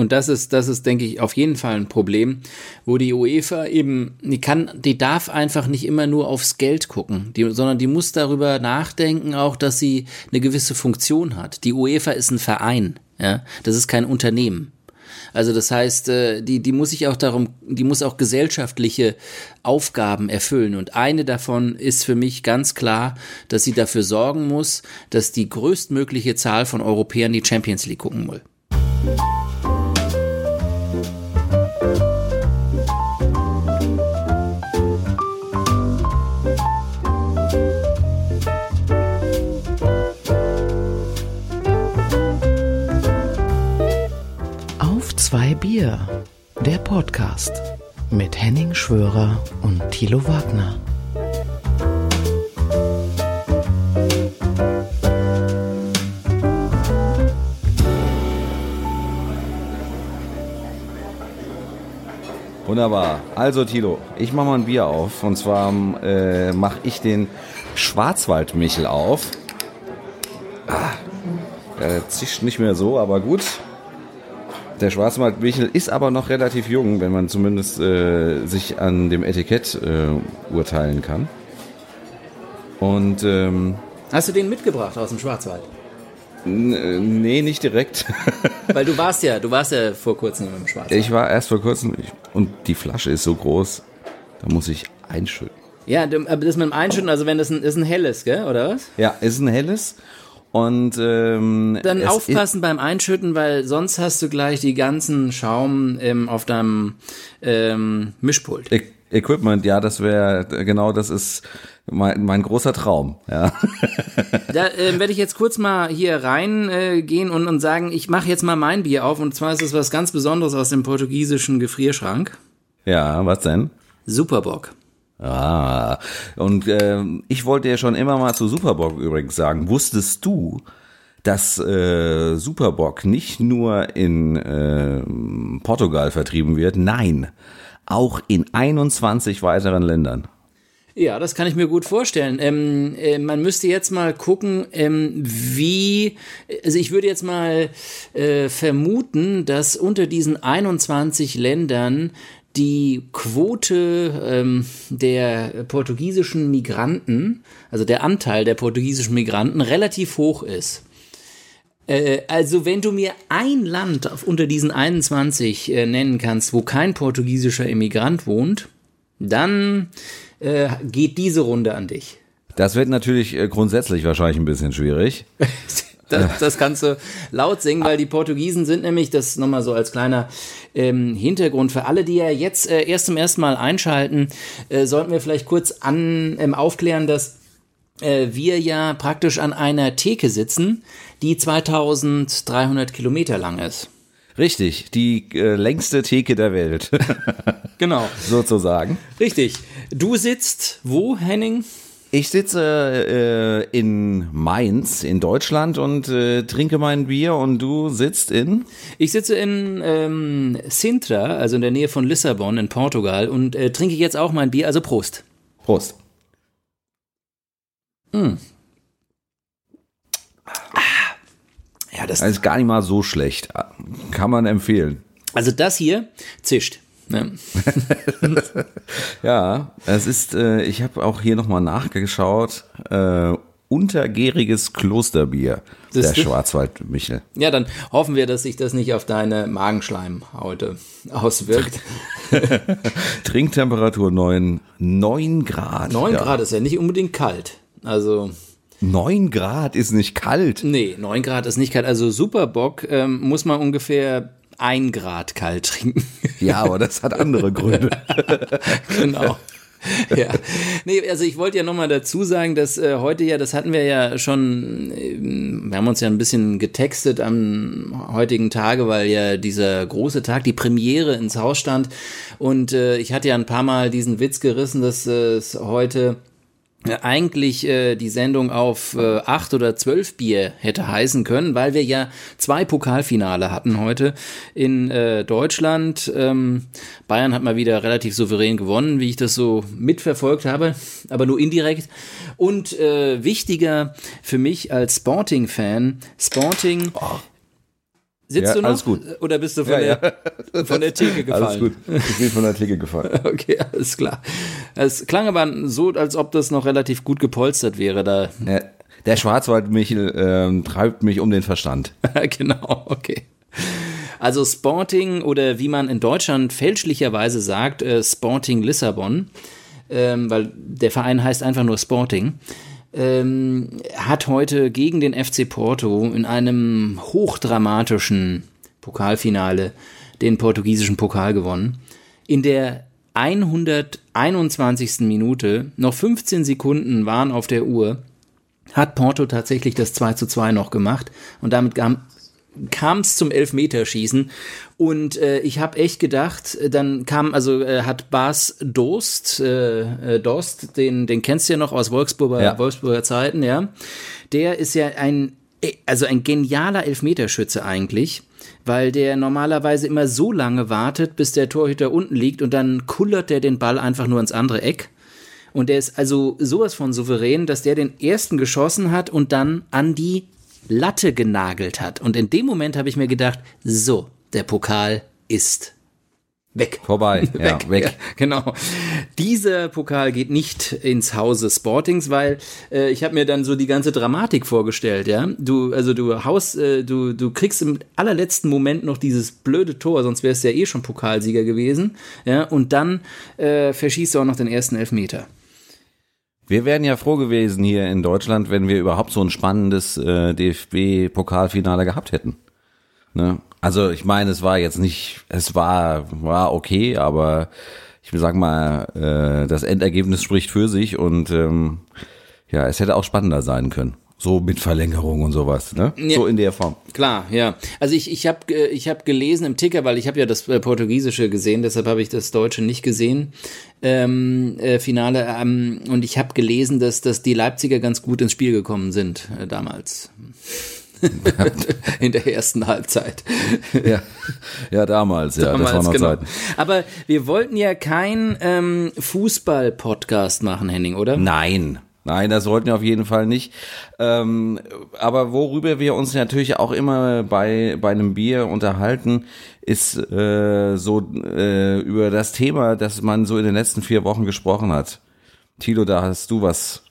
Und das ist, das ist, denke ich, auf jeden Fall ein Problem, wo die UEFA eben, die kann, die darf einfach nicht immer nur aufs Geld gucken, die, sondern die muss darüber nachdenken auch, dass sie eine gewisse Funktion hat. Die UEFA ist ein Verein, ja, das ist kein Unternehmen. Also das heißt, äh, die, die muss sich auch darum, die muss auch gesellschaftliche Aufgaben erfüllen. Und eine davon ist für mich ganz klar, dass sie dafür sorgen muss, dass die größtmögliche Zahl von Europäern die Champions League gucken will. Bier, der Podcast mit Henning Schwörer und Thilo Wagner. Wunderbar. Also Tilo, ich mache mal ein Bier auf. Und zwar äh, mache ich den Schwarzwaldmichel auf. Ah, er zischt nicht mehr so, aber gut. Der Schwarzwaldmichel ist aber noch relativ jung, wenn man zumindest äh, sich an dem Etikett äh, urteilen kann. Und ähm, hast du den mitgebracht aus dem Schwarzwald? Äh, nee, nicht direkt. Weil du warst ja, du warst ja vor kurzem im Schwarzwald. Ich war erst vor kurzem und die Flasche ist so groß, da muss ich einschütten. Ja, aber das mit dem Einschütten, also wenn das ein, ist ein helles, gell, oder was? Ja, ist ein helles und ähm, dann aufpassen beim Einschütten, weil sonst hast du gleich die ganzen Schaum ähm, auf deinem ähm, Mischpult. E Equipment, ja, das wäre genau, das ist mein, mein großer Traum. Ja. Da äh, werde ich jetzt kurz mal hier reingehen äh, und, und sagen, ich mache jetzt mal mein Bier auf und zwar ist es was ganz Besonderes aus dem portugiesischen Gefrierschrank. Ja, was denn? Superbock. Ah, und äh, ich wollte ja schon immer mal zu Superbock übrigens sagen, wusstest du, dass äh, Superbock nicht nur in äh, Portugal vertrieben wird, nein, auch in 21 weiteren Ländern. Ja, das kann ich mir gut vorstellen. Ähm, äh, man müsste jetzt mal gucken, ähm, wie, also ich würde jetzt mal äh, vermuten, dass unter diesen 21 Ländern die Quote ähm, der portugiesischen Migranten, also der Anteil der portugiesischen Migranten, relativ hoch ist. Äh, also wenn du mir ein Land unter diesen 21 äh, nennen kannst, wo kein portugiesischer Immigrant wohnt, dann äh, geht diese Runde an dich. Das wird natürlich äh, grundsätzlich wahrscheinlich ein bisschen schwierig. Das, das kannst du laut singen, weil die Portugiesen sind nämlich, das nochmal so als kleiner ähm, Hintergrund für alle, die ja jetzt äh, erst zum ersten Mal einschalten, äh, sollten wir vielleicht kurz an, ähm, aufklären, dass äh, wir ja praktisch an einer Theke sitzen, die 2300 Kilometer lang ist. Richtig, die äh, längste Theke der Welt. genau. Sozusagen. Richtig. Du sitzt wo, Henning? Ich sitze äh, in Mainz in Deutschland und äh, trinke mein Bier und du sitzt in? Ich sitze in ähm, Sintra, also in der Nähe von Lissabon in Portugal und äh, trinke jetzt auch mein Bier, also Prost. Prost. Mm. Ah. Ja, das, das ist gar nicht mal so schlecht. Kann man empfehlen. Also das hier zischt. Ja, ja es ist, äh, ich habe auch hier nochmal nachgeschaut, äh, untergäriges Klosterbier, das der Schwarzwaldmichel. Ja, dann hoffen wir, dass sich das nicht auf deine Magenschleimhaute auswirkt. Trinktemperatur 9, 9 Grad. 9 ja. Grad ist ja nicht unbedingt kalt. Also 9 Grad ist nicht kalt. Nee, 9 Grad ist nicht kalt. Also Superbock ähm, muss man ungefähr ein Grad kalt trinken. Ja, aber das hat andere Gründe. genau. ja, nee, also ich wollte ja nochmal dazu sagen, dass äh, heute ja, das hatten wir ja schon, äh, wir haben uns ja ein bisschen getextet am heutigen Tage, weil ja dieser große Tag, die Premiere ins Haus stand und äh, ich hatte ja ein paar Mal diesen Witz gerissen, dass äh, es heute eigentlich äh, die Sendung auf äh, acht oder zwölf Bier hätte heißen können, weil wir ja zwei Pokalfinale hatten heute in äh, Deutschland. Ähm, Bayern hat mal wieder relativ souverän gewonnen, wie ich das so mitverfolgt habe, aber nur indirekt. Und äh, wichtiger für mich als Sporting-Fan, Sporting, oh. Sitzt Ja, du noch? alles gut. Oder bist du von, Ja, der, von der Theke gefallen? Alles gut. Ich bin von der Theke gefallen. Okay, alles klar. Es klang aber so, als ob das noch relativ gut gepolstert wäre da. Ja, Der Schwarzwald-Michel ähm, treibt mich um den Verstand. genau, okay. Also Sporting oder wie man in Deutschland fälschlicherweise sagt, äh, Sporting Lissabon, ähm, weil der Verein heißt einfach nur Sporting, ähm, hat heute gegen den FC Porto in einem hochdramatischen Pokalfinale den portugiesischen Pokal gewonnen. In der 121. Minute, noch 15 Sekunden waren auf der Uhr, hat Porto tatsächlich das 2 zu 2 noch gemacht und damit kam es zum Elfmeterschießen und äh, ich habe echt gedacht, äh, dann kam, also äh, hat Bas Dost, äh, äh, Dost, den, den kennst du ja noch aus Wolfsburger, Ja. Wolfsburger Zeiten, ja. Der ist ja ein, äh, also ein genialer Elfmeterschütze eigentlich, weil der normalerweise immer so lange wartet, bis der Torhüter unten liegt und dann kullert der den Ball einfach nur ins andere Eck. Und der ist also sowas von souverän, dass der den ersten geschossen hat und dann an die Latte genagelt hat. Und in dem Moment habe ich mir gedacht, so, der Pokal ist weg. Vorbei. Ja, weg. Ja, genau. Dieser Pokal geht nicht ins Hause Sportings, weil äh, ich habe mir dann so die ganze Dramatik vorgestellt, ja. Du, also du haust, äh, du, du kriegst im allerletzten Moment noch dieses blöde Tor, sonst wärst du ja eh schon Pokalsieger gewesen, ja. Und dann äh, verschießt du auch noch den ersten Elfmeter. Wir wären ja froh gewesen hier in Deutschland, wenn wir überhaupt so ein spannendes äh, DFB-Pokalfinale gehabt hätten. Ne? Also ich meine, es war jetzt nicht, es war war okay, aber ich sag mal, äh, das Endergebnis spricht für sich und ähm, ja, es hätte auch spannender sein können. So mit Verlängerung und sowas, ne? Ja. So in der Form. Klar, ja. Also ich, ich habe ich hab gelesen im Ticker, weil ich habe ja das äh, Portugiesische gesehen, deshalb habe ich das Deutsche nicht gesehen, ähm, äh, Finale. Ähm, und ich habe gelesen, dass, dass die Leipziger ganz gut ins Spiel gekommen sind äh, damals. In der ersten Halbzeit. Ja, ja damals, ja, das war Damals, noch genau. Zeit. Aber wir wollten ja kein ähm, Fußball-Podcast machen, Henning, oder? Nein. Nein, das sollten wir auf jeden Fall nicht. Ähm, aber worüber wir uns natürlich auch immer bei, bei einem Bier unterhalten, ist äh, so äh, über das Thema, das man so in den letzten vier Wochen gesprochen hat. Tilo, da hast du was,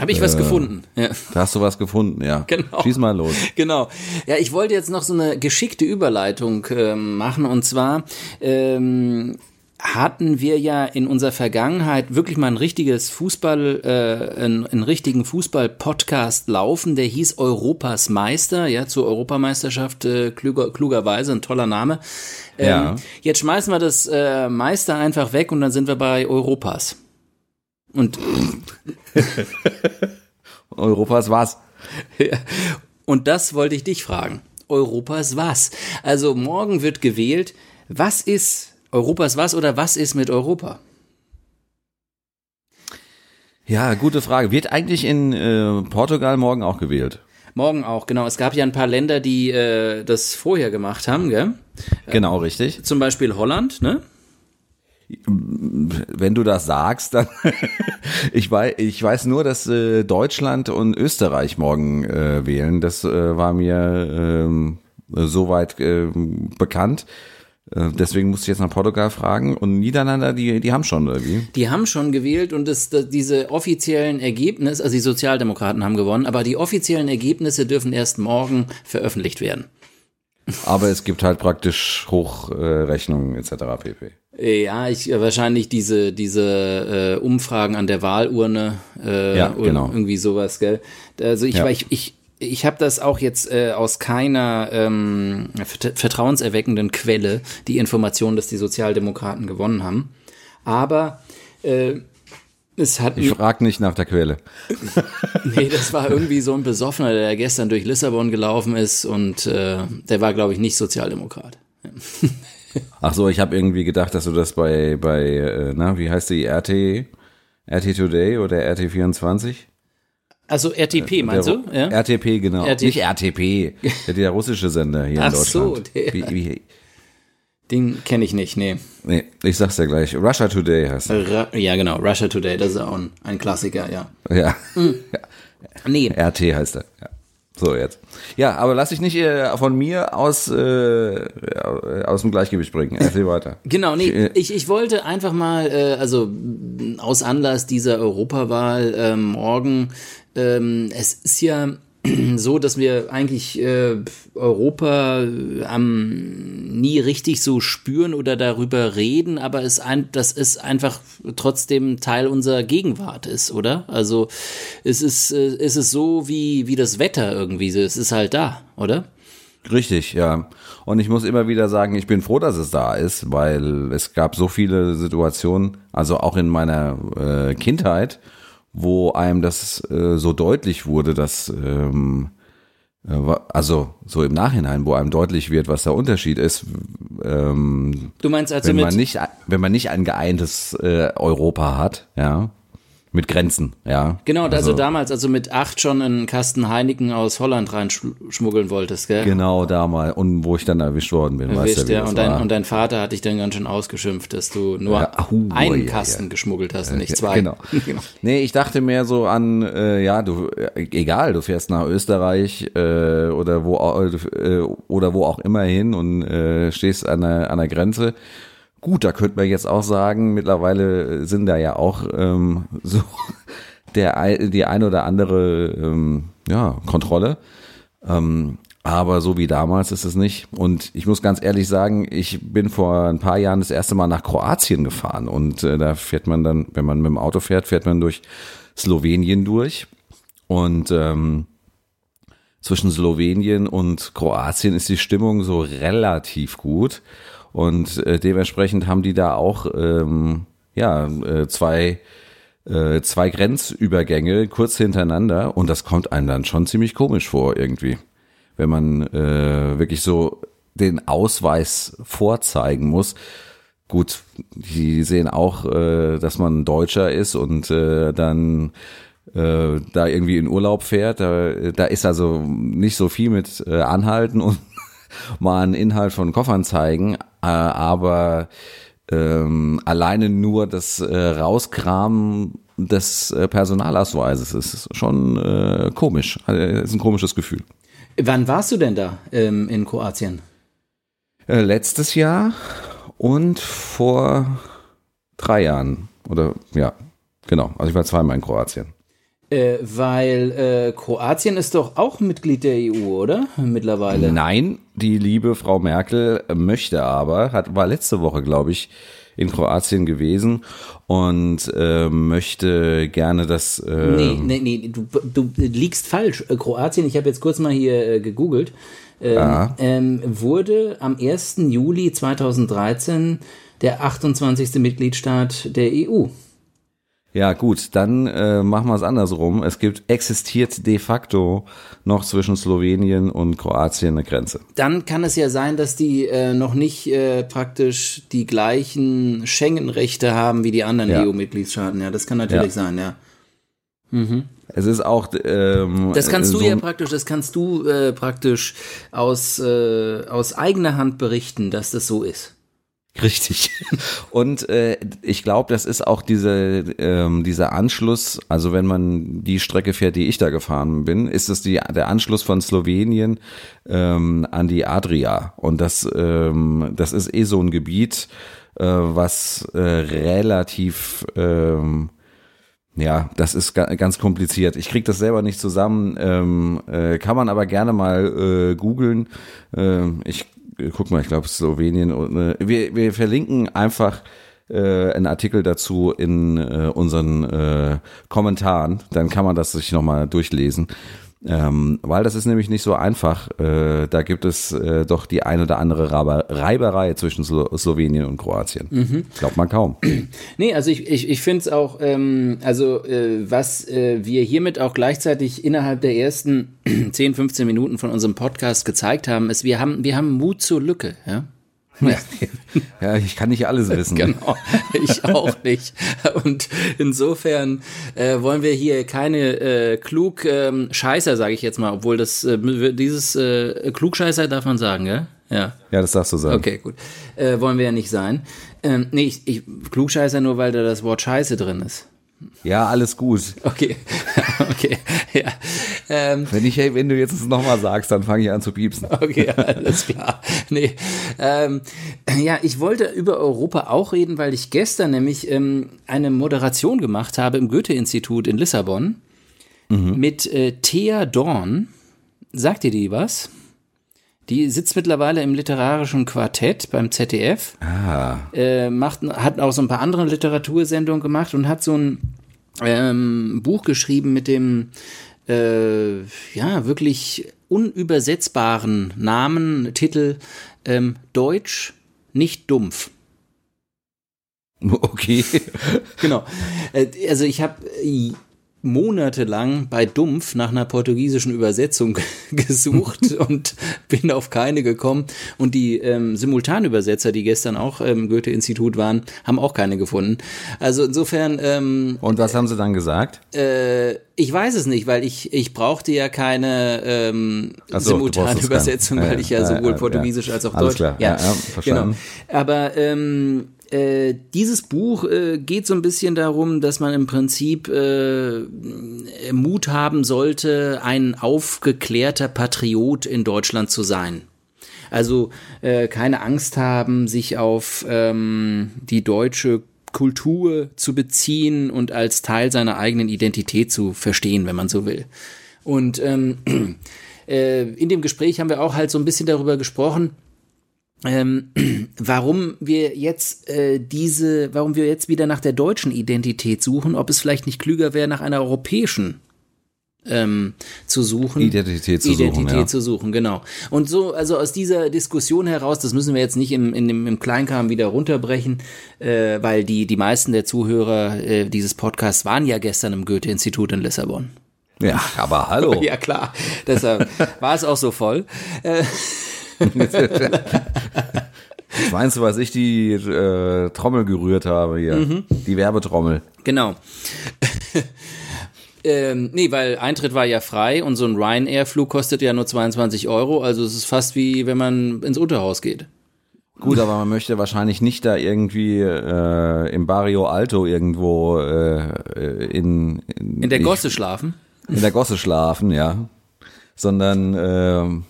Habe ich was gefunden? Ja. da hast du was gefunden, ja. Genau. Schieß mal los. Genau. Ja, ich wollte jetzt noch so eine geschickte Überleitung ähm, machen und zwar ähm, hatten wir ja in unserer Vergangenheit wirklich mal ein richtiges Fußball, äh, einen, einen richtigen Fußball-Podcast laufen, der hieß Europas Meister, ja, zur Europameisterschaft, äh, kluger, klugerweise, ein toller Name. Ähm, Ja. Jetzt schmeißen wir das äh, Meister einfach weg und dann sind wir bei Europas. Und Europas was? Ja. Und das wollte ich dich fragen. Europas was? Also morgen wird gewählt. Was ist Europas was oder was ist mit Europa? Ja, gute Frage. Wird eigentlich in äh, Portugal morgen auch gewählt? Morgen auch, genau. Es gab ja ein paar Länder, die äh, das vorher gemacht haben, gell? Genau, richtig. Zum Beispiel Holland, ne? Wenn du das sagst, dann ich weiß, ich weiß nur, dass äh, Deutschland und Österreich morgen äh, wählen. Das äh, war mir ähm, soweit äh, bekannt. Äh, deswegen musste ich jetzt nach Portugal fragen. Und Niederländer, die, die haben schon irgendwie. Die haben schon gewählt und das, das, diese offiziellen Ergebnisse, also die Sozialdemokraten haben gewonnen, aber die offiziellen Ergebnisse dürfen erst morgen veröffentlicht werden. Aber es gibt halt praktisch Hochrechnungen etc. pp. Ja, ich äh, wahrscheinlich diese diese äh, Umfragen an der Wahlurne äh, Ja, oder genau. irgendwie sowas, gell? Also ich Ja. ich ich, ich habe das auch jetzt äh, aus keiner ähm, vert- vertrauenserweckenden Quelle die Information, dass die Sozialdemokraten gewonnen haben, aber äh, es hat Ich frage nicht nach der Quelle. nee, das war irgendwie so ein Besoffener, der gestern durch Lissabon gelaufen ist und äh, der war glaube ich nicht Sozialdemokrat. Ach so, ich habe irgendwie gedacht, dass du das bei bei äh, na wie heißt die RT RT Today oder RT24? Also RTP meinst du? Ja? RTP, genau. RT Nicht RTP, der, der russische Sender hier Ach in so, Deutschland. der. Wie, wie, Den kenne ich nicht, nee. nee, ich sag's ja gleich. Russia Today heißt er. Ja, genau. Russia Today, das ist auch ein, ein Klassiker, ja. Ja. Nee, RT heißt er. Ja. So jetzt. Ja, aber lass dich nicht äh, von mir aus, äh, aus dem Gleichgewicht bringen. Erzähl weiter. Genau, nee, äh, ich, ich wollte einfach mal, äh, also aus Anlass dieser Europawahl äh, morgen, ähm, es ist ja so, dass wir eigentlich äh, Europa ähm, nie richtig so spüren oder darüber reden, aber es ein, das ist einfach trotzdem Teil unserer Gegenwart ist, oder? Also es ist, äh, es ist so wie, wie das Wetter irgendwie, es ist halt da, oder? Richtig, ja. Und ich muss immer wieder sagen, ich bin froh, dass es da ist, weil es gab so viele Situationen, also auch in meiner äh, Kindheit, wo einem das äh, so deutlich wurde, dass ähm, äh, also so im Nachhinein, wo einem deutlich wird, was der Unterschied ist. Ähm, du meinst also wenn man nicht, wenn man nicht ein geeintes äh, Europa hat, ja, mit Grenzen, ja. Genau, also, also, damals, also mit acht schon einen Kasten Heineken aus Holland reinschmuggeln wolltest, gell? Genau, damals. Und wo ich dann erwischt worden bin, erwischt, weißt du, ja. Und dein, und dein Vater hat dich dann ganz schön ausgeschimpft, dass du nur ja, uh, einen ja, Kasten ja. geschmuggelt hast und nicht zwei. Genau. genau. Nee, ich dachte mehr so an, äh, ja, du, äh, egal, du fährst nach Österreich äh, oder wo äh, oder wo auch immer hin und äh, stehst an der, an der Grenze Gut, da könnte man jetzt auch sagen, mittlerweile sind da ja auch ähm, so der die ein oder andere ähm, ja, Kontrolle. Ähm, aber so wie damals ist es nicht. Und ich muss ganz ehrlich sagen, ich bin vor ein paar Jahren das erste Mal nach Kroatien gefahren. Und äh, da fährt man dann, wenn man mit dem Auto fährt, fährt man durch Slowenien durch. Und ähm, zwischen Slowenien und Kroatien ist die Stimmung so relativ gut. Und äh, dementsprechend haben die da auch ähm, ja äh, zwei äh, zwei Grenzübergänge kurz hintereinander und das kommt einem dann schon ziemlich komisch vor irgendwie, wenn man äh, wirklich so den Ausweis vorzeigen muss. Gut, die sehen auch, äh, dass man Deutscher ist und äh, dann äh, da irgendwie in Urlaub fährt. Da, da ist also nicht so viel mit äh, Anhalten und mal einen Inhalt von Koffern zeigen, aber ähm, alleine nur das äh, Rauskramen des äh, Personalausweises ist schon äh, komisch. Also, ist ein komisches Gefühl. Wann warst du denn da ähm, in Kroatien? Äh, letztes Jahr und vor drei Jahren. Oder ja, genau. Also ich war zweimal in Kroatien. Äh, weil äh, Kroatien ist doch auch Mitglied der EU, oder? Mittlerweile. Nein, die liebe Frau Merkel möchte aber, hat, war letzte Woche, glaube ich, in Kroatien gewesen und äh, möchte gerne das. Äh nee, nee, nee, du, du liegst falsch. Äh, Kroatien, ich habe jetzt kurz mal hier äh, gegoogelt, ähm, ähm, wurde am 1. Juli 2013 der 28. Mitgliedstaat der EU. Ja, gut, dann äh, machen wir es andersrum. Es gibt, existiert de facto noch zwischen Slowenien und Kroatien eine Grenze. Dann kann es ja sein, dass die äh, noch nicht äh, praktisch die gleichen Schengen-Rechte haben wie die anderen ja. EU-Mitgliedstaaten. Ja, das kann natürlich ja. sein, ja. Mhm. Es ist auch. Ähm, das kannst du so ja praktisch, das kannst du äh, praktisch aus, äh, aus eigener Hand berichten, dass das so ist. Richtig. Und äh, ich glaube, das ist auch diese, ähm, dieser Anschluss, also wenn man die Strecke fährt, die ich da gefahren bin, ist es die, der Anschluss von Slowenien ähm, an die Adria. Und das, ähm, das ist eh so ein Gebiet, äh, was äh, relativ ähm, ja, das ist ganz kompliziert. Ich krieg das selber nicht zusammen. Ähm, äh, kann man aber gerne mal äh, googeln. Äh, ich guck mal, ich glaube Slowenien. Äh, wir, wir verlinken einfach äh, einen Artikel dazu in äh, unseren äh, Kommentaren. Dann kann man das sich nochmal durchlesen. Ähm, weil das ist nämlich nicht so einfach. Äh, da gibt es äh, doch die ein oder andere Reiberei zwischen Slo Slowenien und Kroatien. Mhm. Glaubt man kaum. Nee, also ich, ich, ich finde es auch, ähm, also äh, was äh, wir hiermit auch gleichzeitig innerhalb der ersten 10, 15 Minuten von unserem Podcast gezeigt haben, ist, wir haben, wir haben Mut zur Lücke, ja. Ja, ich kann nicht alles wissen. genau, ich auch nicht. Und insofern äh, wollen wir hier keine äh, klug ähm, Scheißer, sage ich jetzt mal, obwohl das äh, dieses äh, Klugscheißer darf man sagen, gell? Ja. Ja, das darfst du sagen. Okay, gut. Äh, wollen wir ja nicht sein. Ähm, nee, ich, ich, Klugscheißer nur, weil da das Wort Scheiße drin ist. Ja, alles gut. Okay, okay, ja. Ähm, Wenn, ich, hey, wenn du jetzt es nochmal sagst, dann fange ich an zu piepsen. Okay, alles klar. Nee. Ähm, ja, ich wollte über Europa auch reden, weil ich gestern nämlich ähm, eine Moderation gemacht habe im Goethe-Institut in Lissabon mit äh, Thea Dorn. Sagt ihr die was? Die sitzt mittlerweile im literarischen Quartett beim ZDF. Ah, Äh, macht, hat auch so ein paar andere Literatursendungen gemacht und hat so ein ähm, Buch geschrieben mit dem äh, ja wirklich unübersetzbaren Namen, Titel ähm, Deutsch nicht dumpf. okay. Genau. Äh, also ich habe monatelang bei Dumpf nach einer portugiesischen Übersetzung gesucht und bin auf keine gekommen. Und die ähm, Simultanübersetzer, die gestern auch im Goethe-Institut waren, haben auch keine gefunden. Also insofern, ähm, Und was haben sie dann gesagt? äh, ich weiß es nicht, weil ich, ich brauchte ja keine ähm, so, es Simultanübersetzung, keine. Ja, weil ich ja ja, sowohl ja, Portugiesisch als auch Alles Deutsch. klar. Ja, ja, verstanden. Genau. Aber ähm, äh, dieses Buch äh, geht so ein bisschen darum, dass man im Prinzip äh, Mut haben sollte, ein aufgeklärter Patriot in Deutschland zu sein. Also äh, keine Angst haben, sich auf ähm, die deutsche Kultur zu beziehen und als Teil seiner eigenen Identität zu verstehen, wenn man so will. Und ähm, äh, in dem Gespräch haben wir auch halt so ein bisschen darüber gesprochen, ähm, warum wir jetzt äh, diese, warum wir jetzt wieder nach der deutschen Identität suchen, ob es vielleicht nicht klüger wäre, nach einer europäischen ähm, zu suchen. Identität zu suchen, Identität ja. zu suchen, genau. Und so, also aus dieser Diskussion heraus, das müssen wir jetzt nicht im, in dem, im Kleinkram wieder runterbrechen, äh, weil die, die meisten der Zuhörer äh, dieses Podcasts waren ja gestern im Goethe-Institut in Lissabon. Ja, aber hallo. Ja, klar. Deshalb war es auch so voll. Äh, Was meinst du, was ich die äh, Trommel gerührt habe hier? Mhm. Die Werbetrommel. Genau. ähm, nee, weil Eintritt war ja frei und so ein Ryanair-Flug kostet ja nur 22 Euro. Also es ist fast wie wenn man ins Unterhaus geht. Gut, aber man möchte wahrscheinlich nicht da irgendwie äh, im Barrio Alto irgendwo äh, in, in, In der ich- Gosse schlafen. in der Gosse schlafen, ja. Sondern ähm,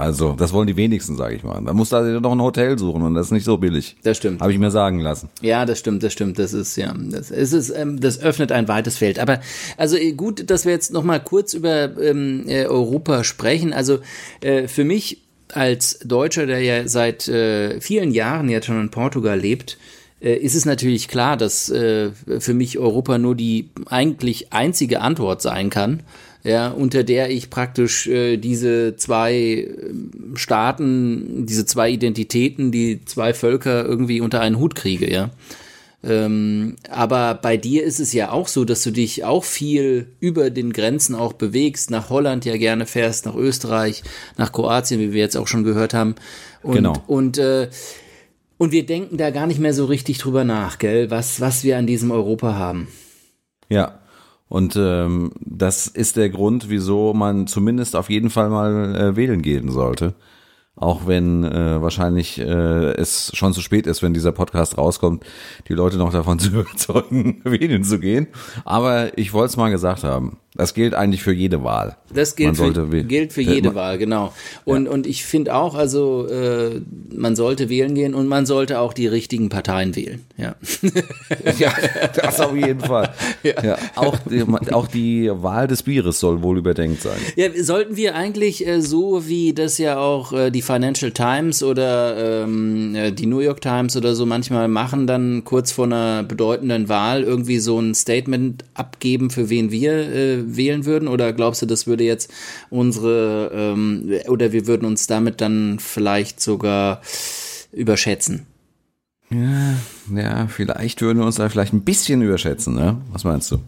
also, das wollen die wenigsten, sage ich mal. Da muss da noch ein Hotel suchen und das ist nicht so billig. Das stimmt. Habe ich mir sagen lassen. Ja, das stimmt, das stimmt. Das ist ja, das ist, ähm, das öffnet ein weites Feld. Aber also äh, gut, dass wir jetzt noch mal kurz über ähm, äh, Europa sprechen. Also äh, für mich als Deutscher, der ja seit äh, vielen Jahren jetzt schon in Portugal lebt, äh, ist es natürlich klar, dass äh, für mich Europa nur die eigentlich einzige Antwort sein kann. Ja, unter der ich praktisch äh, diese zwei ähm, Staaten, diese zwei Identitäten, die zwei Völker irgendwie unter einen Hut kriege, ja. Ähm, aber bei dir ist es ja auch so, dass du dich auch viel über den Grenzen auch bewegst, nach Holland ja gerne fährst, nach Österreich, nach Kroatien, wie wir jetzt auch schon gehört haben. Und, Genau. Und, äh, und wir denken da gar nicht mehr so richtig drüber nach, gell, was, was wir an diesem Europa haben. Ja. Und ähm, das ist der Grund, wieso man zumindest auf jeden Fall mal äh, wählen gehen sollte. Auch wenn äh, wahrscheinlich äh, es schon zu spät ist, wenn dieser Podcast rauskommt, die Leute noch davon zu überzeugen, wählen zu gehen. Aber ich wollte es mal gesagt haben. Das gilt eigentlich für jede Wahl. Das gilt für, gilt für Ja, jede Wahl, genau. Und, und ich finde auch, also äh, man sollte wählen gehen und man sollte auch die richtigen Parteien wählen. Ja. Ja, das auf jeden Fall. Ja. auch, die, auch die Wahl des Bieres soll wohl überdenkt sein. Ja, sollten wir eigentlich äh, so, wie das ja auch äh, die Financial Times oder ähm, äh, die New York Times oder so manchmal machen, dann kurz vor einer bedeutenden Wahl irgendwie so ein Statement abgeben, für wen wir äh, wählen würden? Oder glaubst du, das würde jetzt unsere, ähm, oder wir würden uns damit dann vielleicht sogar überschätzen? Ja, vielleicht würden wir uns da vielleicht ein bisschen überschätzen, ne? Was meinst du?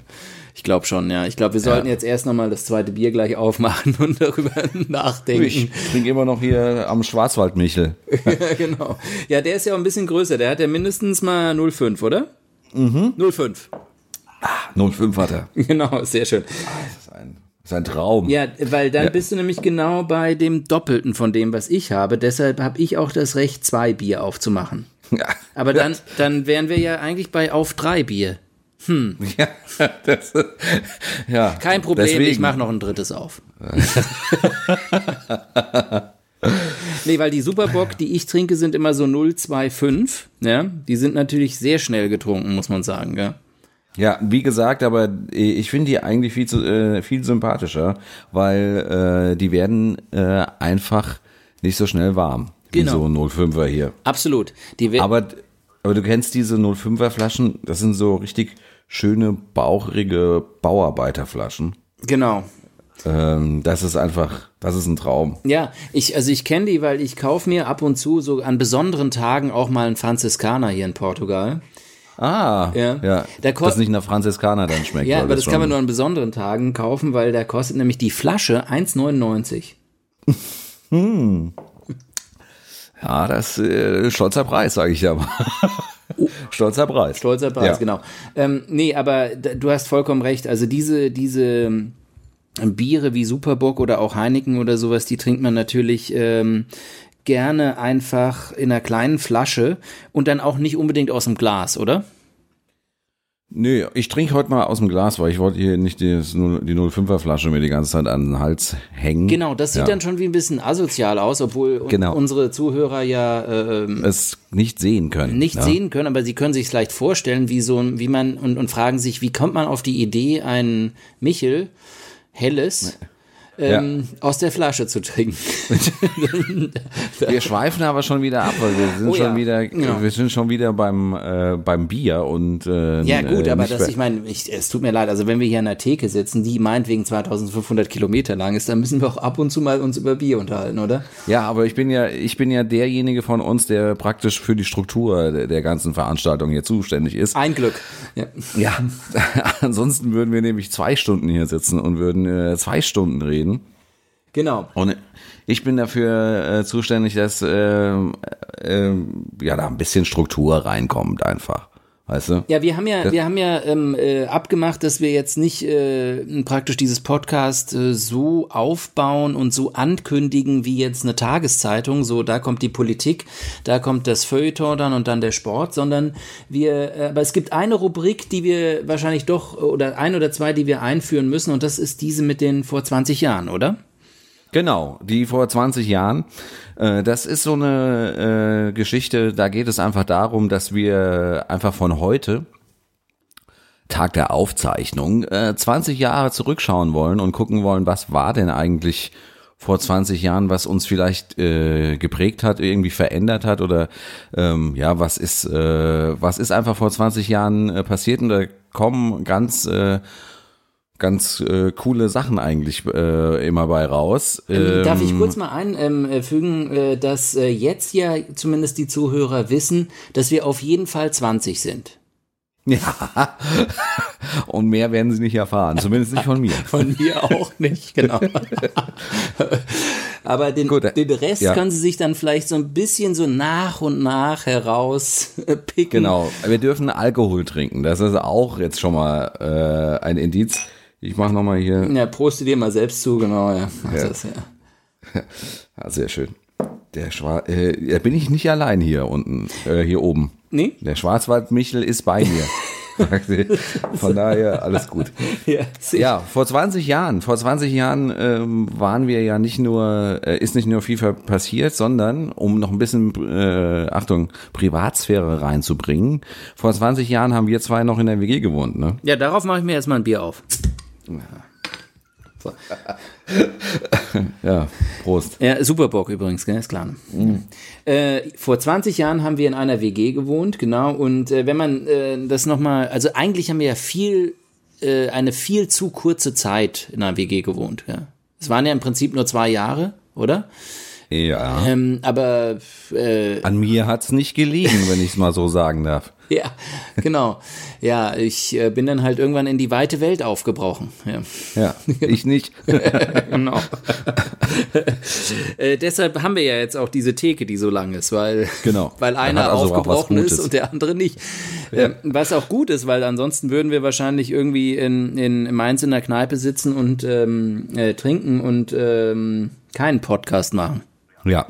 Ich glaube schon, ja. Ich glaube, wir sollten Ja. jetzt erst nochmal das zweite Bier gleich aufmachen und darüber nachdenken. Ich trinke immer noch hier am Schwarzwaldmichel. Ja, genau. Ja, der ist ja auch ein bisschen größer. Der hat ja mindestens mal 0,5, oder? Mhm. 0,5. 05 hat er. Genau, sehr schön. Das ist ein, das ist ein Traum. Ja, weil dann Ja. bist du nämlich genau bei dem Doppelten von dem, was ich habe. Deshalb habe ich auch das Recht, zwei Bier aufzumachen. Ja. Aber dann, dann wären wir ja eigentlich bei auf drei Bier. Hm. Ja, das, ja. Kein Problem, deswegen. ich mache noch ein drittes auf. nee, weil die Superbock, die ich trinke, sind immer so 025. Ja, die sind natürlich sehr schnell getrunken, muss man sagen. Ja. Ja, wie gesagt, aber ich finde die eigentlich viel, zu, äh, viel sympathischer, weil äh, die werden äh, einfach nicht so schnell warm. Genau. Wie so 05er hier. Absolut. Die Aber, aber du kennst diese 05er Flaschen, das sind so richtig schöne, bauchige Bauarbeiterflaschen. genau. Ähm, das ist einfach, das ist ein Traum. Ja, ich, also ich kenne die, weil ich kaufe mir ab und zu so an besonderen Tagen auch mal einen Franziskaner hier in Portugal. Ah, Ja. ja. Der kost- das nicht nach Franziskaner dann schmeckt. Ja, aber das kann man nur an besonderen Tagen kaufen, weil da kostet nämlich die Flasche 1,99. Ja, das äh, stolzer Preis, sage ich ja mal. stolzer Preis. Stolzer Preis, Ja. genau. Ähm, nee, aber d- du hast vollkommen recht. Also diese, diese ähm, Biere wie Superbock oder auch Heineken oder sowas, die trinkt man natürlich ähm, gerne einfach in einer kleinen Flasche und dann auch nicht unbedingt aus dem Glas, oder? Nö, ich trinke heute mal aus dem Glas, weil ich wollte hier nicht die, die 05er Flasche mir die ganze Zeit an den Hals hängen. Genau, das sieht Ja. dann schon wie ein bisschen asozial aus, obwohl Genau. unsere Zuhörer ja äh, ähm, Es nicht sehen können. nicht ja. sehen können, aber sie können sich leicht vorstellen, wie so ein, wie man und, und fragen sich, wie kommt man auf die Idee, einen Michel helles ähm, aus der Flasche zu trinken? Wir schweifen aber schon wieder ab, weil wir sind Oh schon ja, wieder, genau. wir sind schon wieder beim äh, beim Bier und äh, ja gut, äh, aber das, ich meine, es tut mir leid, also wenn wir hier an der Theke sitzen, die meinetwegen 2500 Kilometer lang ist, dann müssen wir auch ab und zu mal uns über Bier unterhalten, oder? Ja, aber ich bin ja, ich bin ja derjenige von uns, der praktisch für die Struktur der, der ganzen Veranstaltung hier zuständig ist. Ein Glück. Ja. Ja, ansonsten würden wir nämlich zwei Stunden hier sitzen und würden äh, zwei Stunden reden. Genau. Und ich bin dafür äh, zuständig, dass äh, äh, ja da ein bisschen Struktur reinkommt einfach. Weißt du? Ja, wir haben ja, Das- wir haben ja ähm, äh, abgemacht, dass wir jetzt nicht äh, praktisch dieses Podcast äh, so aufbauen und so ankündigen wie jetzt eine Tageszeitung. So, da kommt die Politik, da kommt das Feuilleton dann und dann der Sport, sondern wir, äh, aber es gibt eine Rubrik, die wir wahrscheinlich doch oder ein oder zwei, die wir einführen müssen und das ist diese mit den vor 20 Jahren, oder? Genau, die vor 20 Jahren. Äh, das ist so eine äh, Geschichte, da geht es einfach darum, dass wir einfach von heute, Tag der Aufzeichnung, äh, 20 Jahre zurückschauen wollen und gucken wollen, was war denn eigentlich vor 20 Jahren, was uns vielleicht äh, geprägt hat, irgendwie verändert hat oder ähm, ja, was ist, äh, was ist einfach vor 20 Jahren äh, passiert und da kommen ganz äh, ganz äh, coole Sachen eigentlich äh, immer bei raus. Ähm, Darf ich Ähm, kurz mal einfügen, äh, dass äh, jetzt ja zumindest die Zuhörer wissen, dass wir auf jeden Fall 20 sind. Ja. Und mehr werden sie nicht erfahren, zumindest nicht von mir. Von mir auch nicht, genau. Aber den, Gut, äh, den Rest ja. können sie sich dann vielleicht so ein bisschen so nach und nach herauspicken. Genau. Wir dürfen Alkohol trinken. Das ist auch jetzt schon mal äh, ein Indiz. Ich mache nochmal hier. Ja, proste dir mal selbst zu, genau, ja. Ja. Das, ja. Ah, sehr schön. Der Schwar äh, ja, bin ich nicht allein hier unten, äh, hier oben. Nee? Der Schwarzwald-Michel ist bei mir. Von daher alles gut. Ja, Ja, vor 20 Jahren, vor 20 Jahren ähm, waren wir ja nicht nur, äh, ist nicht nur ver- passiert, sondern um noch ein bisschen, äh, Achtung, Privatsphäre reinzubringen. Vor 20 Jahren haben wir zwei noch in der WG gewohnt, ne? Ja, darauf mache ich mir erstmal ein Bier auf. Ja, Prost. Ja, Superbock übrigens, gell, ist klar. Äh, vor 20 Jahren haben wir in einer WG gewohnt, genau. Und äh, wenn man äh, das nochmal, also eigentlich haben wir ja viel, äh, eine viel zu kurze Zeit in einer WG gewohnt. Ja. Es waren ja im Prinzip nur zwei Jahre, oder? Ja. Ähm, aber äh, An mir hat's nicht gelegen, wenn ich es mal so sagen darf. ja, genau. Ja, ich äh, bin dann halt irgendwann in die weite Welt aufgebrochen. Ja. Ja, ich nicht. genau. äh, deshalb haben wir ja jetzt auch diese Theke, die so lang ist, weil, Genau. weil Hat einer also aufgebrochen ist und der andere nicht. Ähm, was auch gut ist, weil ansonsten würden wir wahrscheinlich irgendwie in, in Mainz in der Kneipe sitzen und ähm, äh, trinken und ähm, keinen Podcast machen. Ja.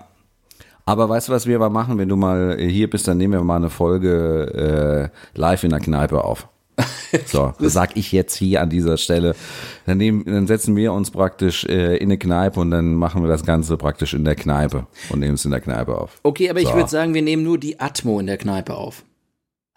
Aber weißt du, was wir mal machen, wenn du mal hier bist, dann nehmen wir mal eine Folge äh, live in der Kneipe auf. So, das sag ich jetzt hier an dieser Stelle. Dann, nehmen, dann setzen wir uns praktisch äh, in eine Kneipe und dann machen wir das Ganze praktisch in der Kneipe und nehmen es in der Kneipe auf. Okay, aber So. ich würde sagen, wir nehmen nur die Atmo in der Kneipe auf.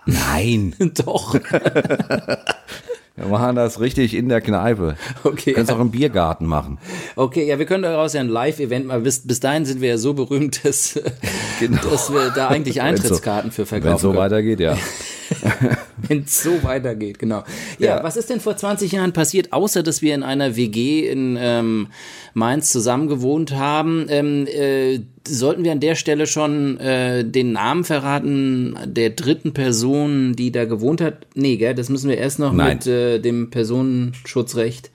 Nein, Doch. wir machen das richtig in der Kneipe. Okay. Kannst auch im Biergarten machen. Okay, ja, wir können daraus ja ein Live-Event mal. Bis, bis dahin sind wir ja so berühmt, dass, Genau. dass wir da eigentlich so- Eintrittskarten für Wenn es verkaufen so können. weitergeht, ja. Wenn es so weitergeht, genau. Ja, Ja. was ist denn vor 20 Jahren passiert, außer dass wir in einer WG in ähm, Mainz zusammen gewohnt haben? Ähm, äh, sollten wir an der Stelle schon äh, den Namen verraten der dritten Person, die da gewohnt hat? Nee, gell, das müssen wir erst noch Nein. mit äh, dem Personenschutzrecht.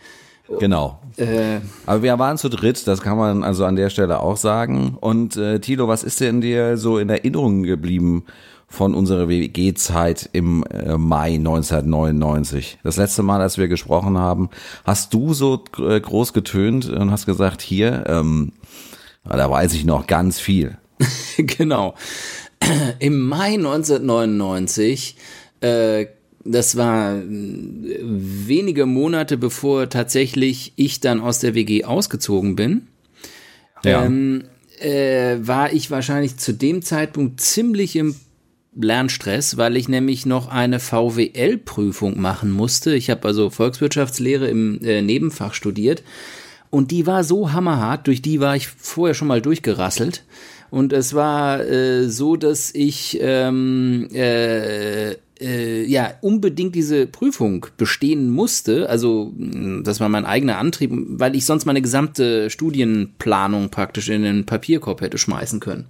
Genau. Äh, Aber wir waren zu dritt, das kann man also an der Stelle auch sagen. Und äh, Tilo, was ist denn dir so in Erinnerung geblieben von unserer WG-Zeit im äh, Mai 1999? Das letzte Mal, als wir gesprochen haben, hast du so äh, groß getönt und hast gesagt, hier, ähm, da weiß ich noch ganz viel. genau. Im Mai 1999, äh, das war äh, wenige Monate bevor tatsächlich ich dann aus der WG ausgezogen bin, Ja. ähm, äh, war ich wahrscheinlich zu dem Zeitpunkt ziemlich im Lernstress, weil ich nämlich noch eine VWL-Prüfung machen musste. Ich habe also Volkswirtschaftslehre im äh, Nebenfach studiert und die war so hammerhart, durch die war ich vorher schon mal durchgerasselt. Und es war äh, so, dass ich ähm, äh, äh, ja unbedingt diese Prüfung bestehen musste. Also das war mein eigener Antrieb, weil ich sonst meine gesamte Studienplanung praktisch in den Papierkorb hätte schmeißen können.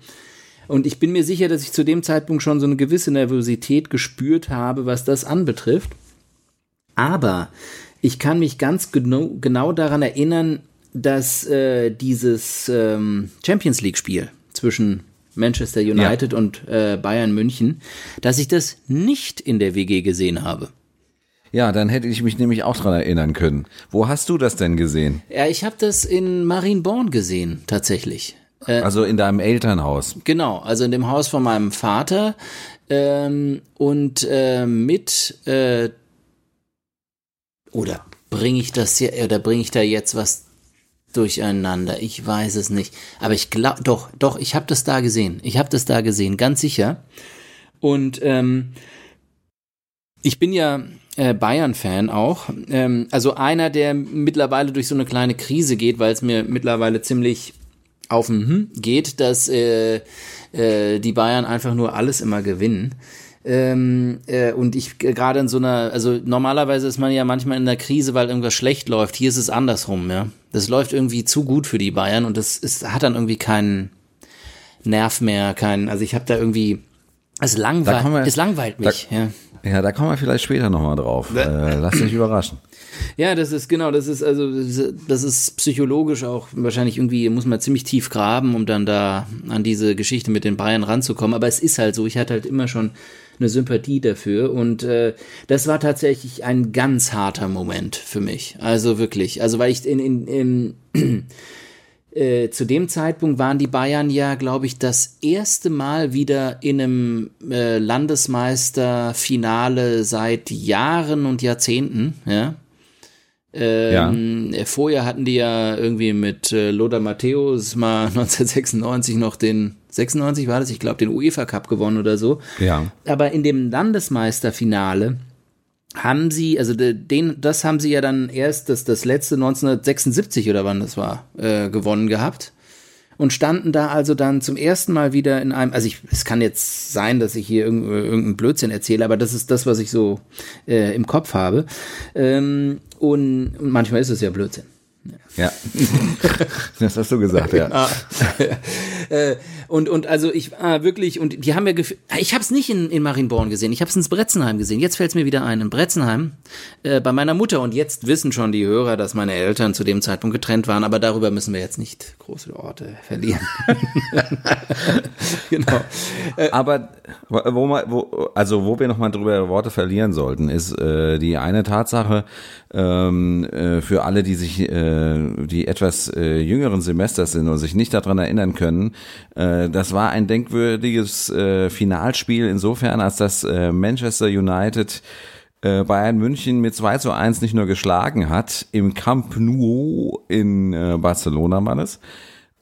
Und ich bin mir sicher, dass ich zu dem Zeitpunkt schon so eine gewisse Nervosität gespürt habe, was das anbetrifft. Aber ich kann mich ganz genau, genau daran erinnern, dass äh, dieses ähm, Champions League-Spiel zwischen Manchester United und äh, Bayern München, dass ich das nicht in der WG gesehen habe. Ja, dann hätte ich mich nämlich auch dran erinnern können. Wo hast du das denn gesehen? Ja, ich habe das in Marienborn gesehen, tatsächlich. Also in deinem Elternhaus. Genau, also in dem Haus von meinem Vater ähm, und äh, mit äh, oder bringe ich das hier oder bringe ich da jetzt was durcheinander? Ich weiß es nicht, aber ich glaube doch, doch, ich habe das da gesehen. Ich habe das da gesehen, ganz sicher. Und ähm, ich bin ja äh, Bayern-Fan auch. Ähm, also einer, der mittlerweile durch so eine kleine Krise geht, weil es mir mittlerweile ziemlich auf den hm geht, dass äh, äh, die Bayern einfach nur alles immer gewinnen. Ähm, äh, und ich äh, gerade in so einer, also normalerweise ist man ja manchmal in der Krise, weil irgendwas schlecht läuft. Hier ist es andersrum, ja. Das läuft irgendwie zu gut für die Bayern und das ist, hat dann irgendwie keinen Nerv mehr, keinen, also ich habe da irgendwie, es langweilt, es langweilt mich, da- ja. Ja, da kommen wir vielleicht später nochmal drauf. Äh, lass dich überraschen. Ja, das ist genau, das ist also das ist psychologisch auch wahrscheinlich irgendwie muss man ziemlich tief graben, um dann da an diese Geschichte mit den Bayern ranzukommen. Aber es ist halt so, ich hatte halt immer schon eine Sympathie dafür und äh, das war tatsächlich ein ganz harter Moment für mich. Also wirklich, also weil ich in, in, in äh, zu dem Zeitpunkt waren die Bayern ja, glaube ich, das erste Mal wieder in einem äh, Landesmeisterfinale seit Jahren und Jahrzehnten, ja. Ähm, Vorher hatten die ja irgendwie mit äh, Lothar Matthäus mal 1996 noch den, 96 war das, ich glaube, den UEFA Cup gewonnen oder so. Ja. Aber in dem Landesmeisterfinale haben sie, also de- den, das haben sie ja dann erst das, das letzte 1976 oder wann das war, äh, gewonnen gehabt. Und standen da also dann zum ersten Mal wieder in einem, also ich, es kann jetzt sein, dass ich hier irgend, irgendeinen Blödsinn erzähle, aber das ist das, was ich so äh, im Kopf habe. Ähm, und, und manchmal ist es ja Blödsinn. Ja. das hast du gesagt, ja. Ah, äh, und, und also ich war wirklich, und die haben ja, gef- ich habe es nicht in, in Marienborn gesehen, ich habe es in Bretzenheim gesehen. Jetzt fällt es mir wieder ein, in Bretzenheim äh, bei meiner Mutter. Und jetzt wissen schon die Hörer, dass meine Eltern zu dem Zeitpunkt getrennt waren, aber darüber müssen wir jetzt nicht große Orte verlieren. genau. Aber wo, wo, also wo wir nochmal drüber Worte verlieren sollten, ist äh, die eine Tatsache ähm, äh, für alle, die sich, äh, die etwas äh, jüngeren Semesters sind und sich nicht daran erinnern können. Äh, das war ein denkwürdiges äh, Finalspiel insofern, als dass äh, Manchester United äh, Bayern München mit 2 zu 1 nicht nur geschlagen hat, im Camp Nou in äh, Barcelona war das.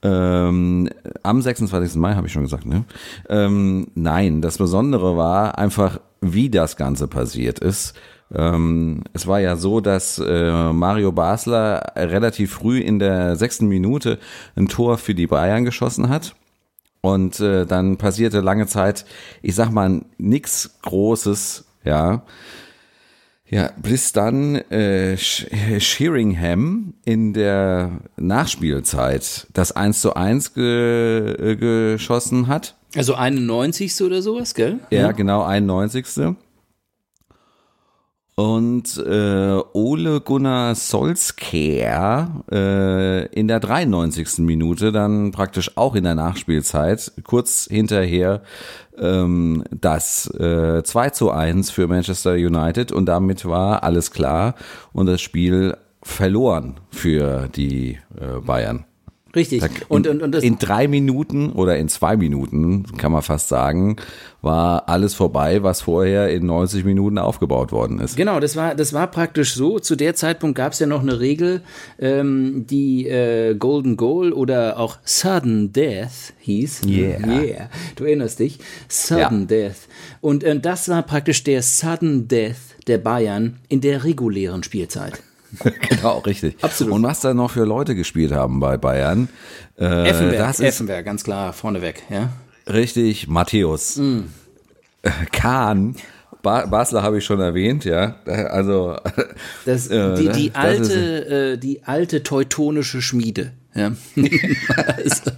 Ähm, am 26. Mai habe ich schon gesagt, ne? Ähm, nein, das Besondere war einfach, wie das Ganze passiert ist. Ähm, es war ja so, dass äh, Mario Basler relativ früh in der sechsten Minute ein Tor für die Bayern geschossen hat. Und äh, dann passierte lange Zeit, ich sag mal, nix Großes, ja. Ja, bis dann äh, Sheringham in der Nachspielzeit das 1 zu 1 ge äh, geschossen hat. Also 91. oder sowas, gell? Ja, ja. genau, 91. Und äh, Ole Gunnar Solskjaer äh, in der 93. Minute dann praktisch auch in der Nachspielzeit kurz hinterher ähm, das äh, 2 zu 1 für Manchester United und damit war alles klar und das Spiel verloren für die äh, Bayern. Richtig. Und, und, und das in drei Minuten oder in zwei Minuten, kann man fast sagen, war alles vorbei, was vorher in 90 Minuten aufgebaut worden ist. Genau, das war, das war praktisch so. Zu der Zeitpunkt gab es ja noch eine Regel, ähm, die äh, Golden Goal oder auch Sudden Death hieß. Yeah. yeah. Du erinnerst dich? Sudden ja. Death. Und äh, das war praktisch der Sudden Death der Bayern in der regulären Spielzeit. genau, richtig. Absolut. Und was da noch für Leute gespielt haben bei Bayern. Äh, Effenberg, das ist Effenberg, ganz klar, vorneweg, ja. Richtig, Matthäus. Mm. Kahn. Ba Basler habe ich schon erwähnt, ja. Also das, äh, die, die das, alte, äh, die alte teutonische Schmiede. Ja. also,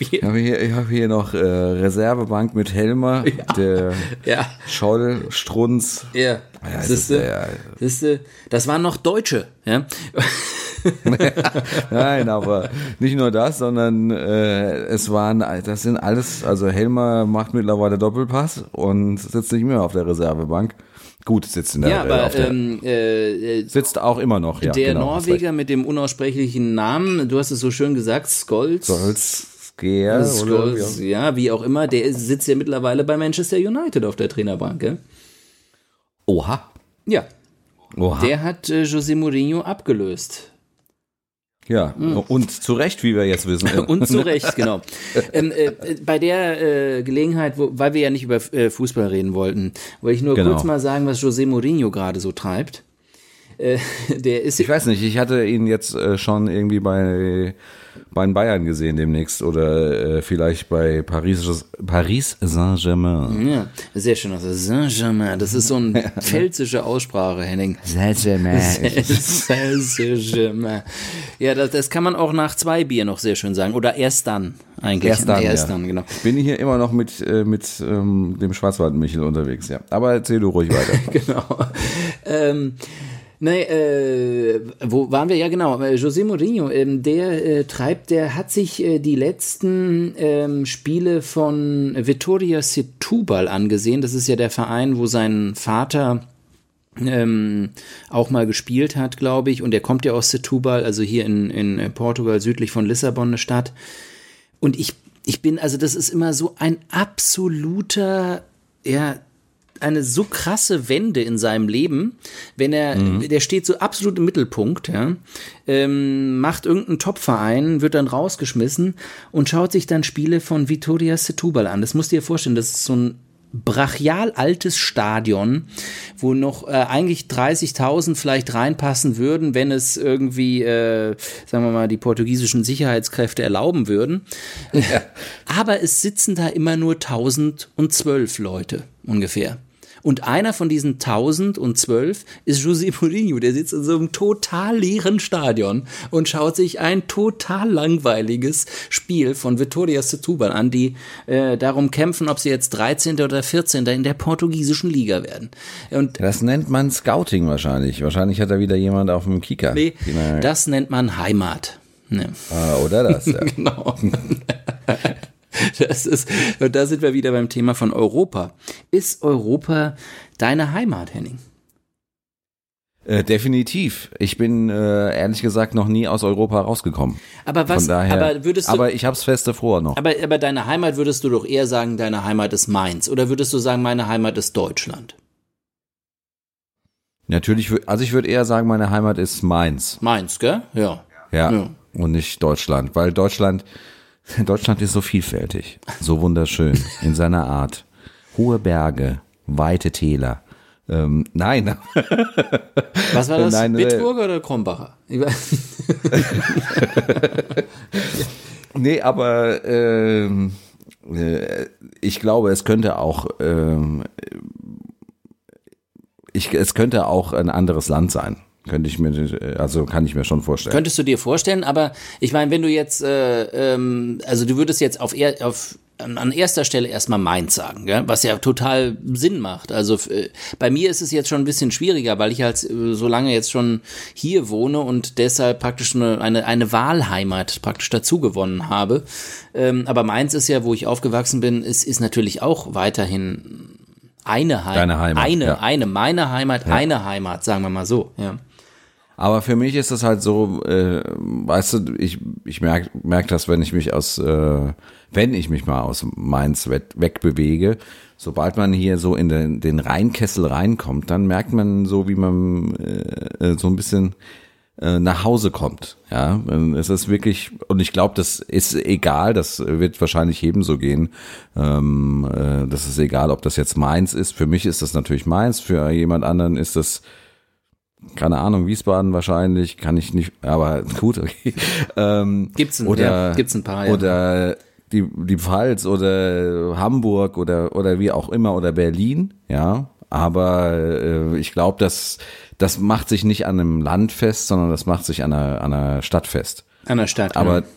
ich habe hier, ich hab hier noch äh, Reservebank mit Helmer, ja. der ja. Scholl, Strunz. Ja. ja das, ist, ja, das, ist, das waren noch Deutsche. Ja. Nein, aber nicht nur das, sondern äh, es waren, das sind alles, also Helmer macht mittlerweile Doppelpass und sitzt nicht mehr auf der Reservebank. Gut, sitzt in der, ja, aber, der, ähm, äh, sitzt auch immer noch. Ja, der genau, Norweger mit dem unaussprechlichen Namen, du hast es so schön gesagt, Skolz. Skolz. Gear, Skolz, ja, wie auch immer, der sitzt ja mittlerweile bei Manchester United auf der Trainerbank. Gell? Oha. Ja. Oha. Der hat äh, José Mourinho abgelöst. Ja, mhm. und zu Recht, wie wir jetzt wissen. und zu Recht, genau. ähm, äh, bei der äh, Gelegenheit, wo, weil wir ja nicht über äh, Fußball reden wollten, wollte ich nur genau. kurz mal sagen, was José Mourinho gerade so treibt. Äh, der ist ich weiß nicht, ich hatte ihn jetzt äh, schon irgendwie bei bei den Bayern gesehen demnächst oder äh, vielleicht bei Paris, Paris Saint-Germain. Ja, sehr schön. Also Saint-Germain, das ist so eine pfälzische Aussprache, Henning. Saint-Germain. Saint-Germain. Ja, das, das kann man auch nach zwei Bier noch sehr schön sagen. Oder erst dann eigentlich. Erst dann, erst ja. dann genau. Bin ich hier immer noch mit, äh, mit ähm, dem Schwarzwald-Michel unterwegs, ja. Aber erzähl du ruhig weiter. genau. Ähm, Nee, äh, wo waren wir? Ja, genau. Äh, José Mourinho, ähm, der äh, treibt, der hat sich äh, die letzten ähm, Spiele von Vittoria Setúbal angesehen. Das ist ja der Verein, wo sein Vater ähm, auch mal gespielt hat, glaube ich. Und der kommt ja aus Setúbal, also hier in, in Portugal, südlich von Lissabon, eine Stadt. Und ich, ich bin, also das ist immer so ein absoluter, ja, eine so krasse Wende in seinem Leben, wenn er, mhm. der steht so absolut im Mittelpunkt, ja, ähm, macht irgendeinen Topverein, wird dann rausgeschmissen und schaut sich dann Spiele von Vitoria Setúbal an. Das musst du dir vorstellen, das ist so ein brachial altes Stadion, wo noch äh, eigentlich 30.000 vielleicht reinpassen würden, wenn es irgendwie, äh, sagen wir mal, die portugiesischen Sicherheitskräfte erlauben würden. Ja. Aber es sitzen da immer nur 1012 Leute ungefähr. Und einer von diesen 1012 ist José Mourinho. Der sitzt in so einem total leeren Stadion und schaut sich ein total langweiliges Spiel von Vitória Setúbal an, die äh, darum kämpfen, ob sie jetzt 13. oder 14. in der portugiesischen Liga werden. Und das nennt man Scouting wahrscheinlich. Wahrscheinlich hat da wieder jemand auf dem Kicker. Nee, das nennt man Heimat. Ne. Ah, oder das, ja. genau. Das ist, und da sind wir wieder beim Thema von Europa. Ist Europa deine Heimat, Henning? Äh, definitiv. Ich bin äh, ehrlich gesagt noch nie aus Europa rausgekommen. Aber was? Daher, aber würdest du? Aber ich hab's feste vor noch. Aber aber deine Heimat würdest du doch eher sagen, deine Heimat ist Mainz, oder würdest du sagen, meine Heimat ist Deutschland? Natürlich, also ich würde eher sagen, meine Heimat ist Mainz. Mainz, gell? Ja. Ja. Ja. Und nicht Deutschland, weil Deutschland, Deutschland ist so vielfältig, so wunderschön in seiner Art. Hohe Berge, weite Täler. Ähm, nein, Was war das? Nein, äh, Bitburger oder Krombacher? Nee, aber ähm, äh, ich glaube, es könnte auch, ähm, ich, es könnte auch ein anderes Land sein. Könnte ich mir, also kann ich mir schon vorstellen. Könntest du dir vorstellen, aber ich meine, wenn du jetzt, äh, ähm, also du würdest jetzt auf, er, auf an erster Stelle erstmal Mainz sagen, gell? was ja total Sinn macht. Also äh, bei mir ist es jetzt schon ein bisschen schwieriger, weil ich halt äh, so lange jetzt schon hier wohne und deshalb praktisch eine, eine, eine Wahlheimat praktisch dazu gewonnen habe. Ähm, aber Mainz ist ja, wo ich aufgewachsen bin, ist, ist natürlich auch weiterhin eine Heimat. Deine Heimat, Eine, ja. eine, meine Heimat, eine Heimat, sagen wir mal so. Ja. Aber für mich ist das halt so, äh, weißt du, ich, ich merk, merk das, wenn ich mich aus, äh, wenn ich mich mal aus Mainz weg, wegbewege, sobald man hier so in den, den Rheinkessel reinkommt, dann merkt man so, wie man äh, äh, so ein bisschen äh, nach Hause kommt. Ja, es ist wirklich, und ich glaube, das ist egal, das wird wahrscheinlich jedem so gehen. Ähm, äh, das ist egal, ob das jetzt Mainz ist. Für mich ist das natürlich Mainz, für jemand anderen ist das keine Ahnung, Wiesbaden wahrscheinlich, kann ich nicht, aber gut, okay. Ähm, Gibt's ein- oder, ja, gibt's ein paar, ja. Oder die, die Pfalz oder Hamburg oder, oder wie auch immer oder Berlin, ja. Aber äh, ich glaube, das, das macht sich nicht an einem Land fest, sondern das macht sich an einer, an einer Stadt fest. An der Stadt. Aber genau.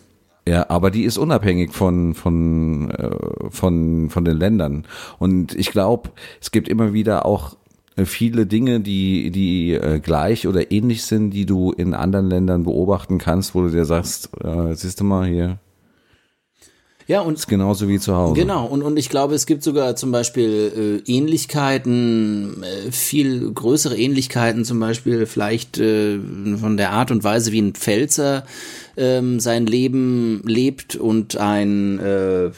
ja, aber die ist unabhängig von von äh, von von den Ländern. Und ich glaube, es gibt immer wieder auch viele Dinge, die die äh, gleich oder ähnlich sind, die du in anderen Ländern beobachten kannst, wo du dir sagst, äh, siehst du mal hier, ja, und ist genauso wie zu Hause. Genau, und, und ich glaube, es gibt sogar zum Beispiel äh, Ähnlichkeiten, äh, viel größere Ähnlichkeiten, zum Beispiel vielleicht äh, von der Art und Weise, wie ein Pfälzer ähm, sein Leben lebt und ein äh, äh,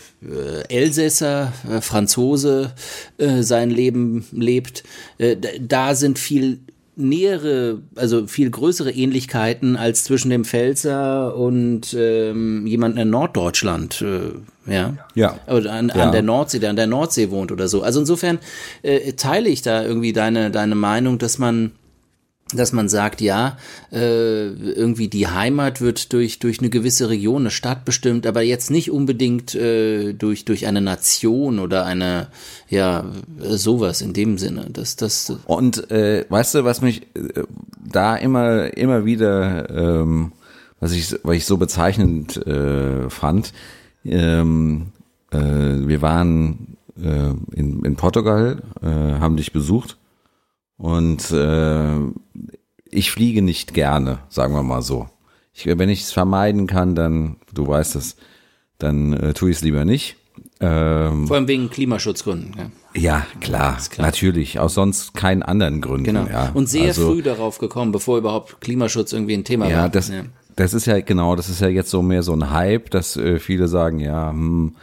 Elsässer, äh, Franzose äh, sein Leben lebt. Äh, da sind viel nähere, also viel größere Ähnlichkeiten als zwischen dem Pfälzer und ähm, jemandem in Norddeutschland, äh, ja. Ja. Oder an, Ja. an der Nordsee, der an der Nordsee wohnt oder so. Also insofern äh, teile ich da irgendwie deine, deine Meinung, dass man dass man sagt, ja, äh, irgendwie die Heimat wird durch, durch eine gewisse Region, eine Stadt bestimmt, aber jetzt nicht unbedingt äh, durch, durch eine Nation oder eine, ja, sowas in dem Sinne. Das, das, Und äh, weißt du, was mich äh, da immer immer wieder, ähm, was ich was ich so bezeichnend äh, fand, ähm, äh, wir waren in, in Portugal, haben dich besucht und äh, ich fliege nicht gerne, sagen wir mal so. Ich, wenn ich es vermeiden kann, dann, du weißt es, dann äh, tue ich es lieber nicht. Ähm, vor allem wegen Klimaschutzgründen. Ja. ja, klar, klar. natürlich. Aus sonst keinen anderen Gründen. Genau. Ja. Und sehr also, früh darauf gekommen, bevor überhaupt Klimaschutz irgendwie ein Thema Ja, war. das, das ist ja genau, das ist ja jetzt so mehr so ein Hype, dass äh, viele sagen, ja, hm,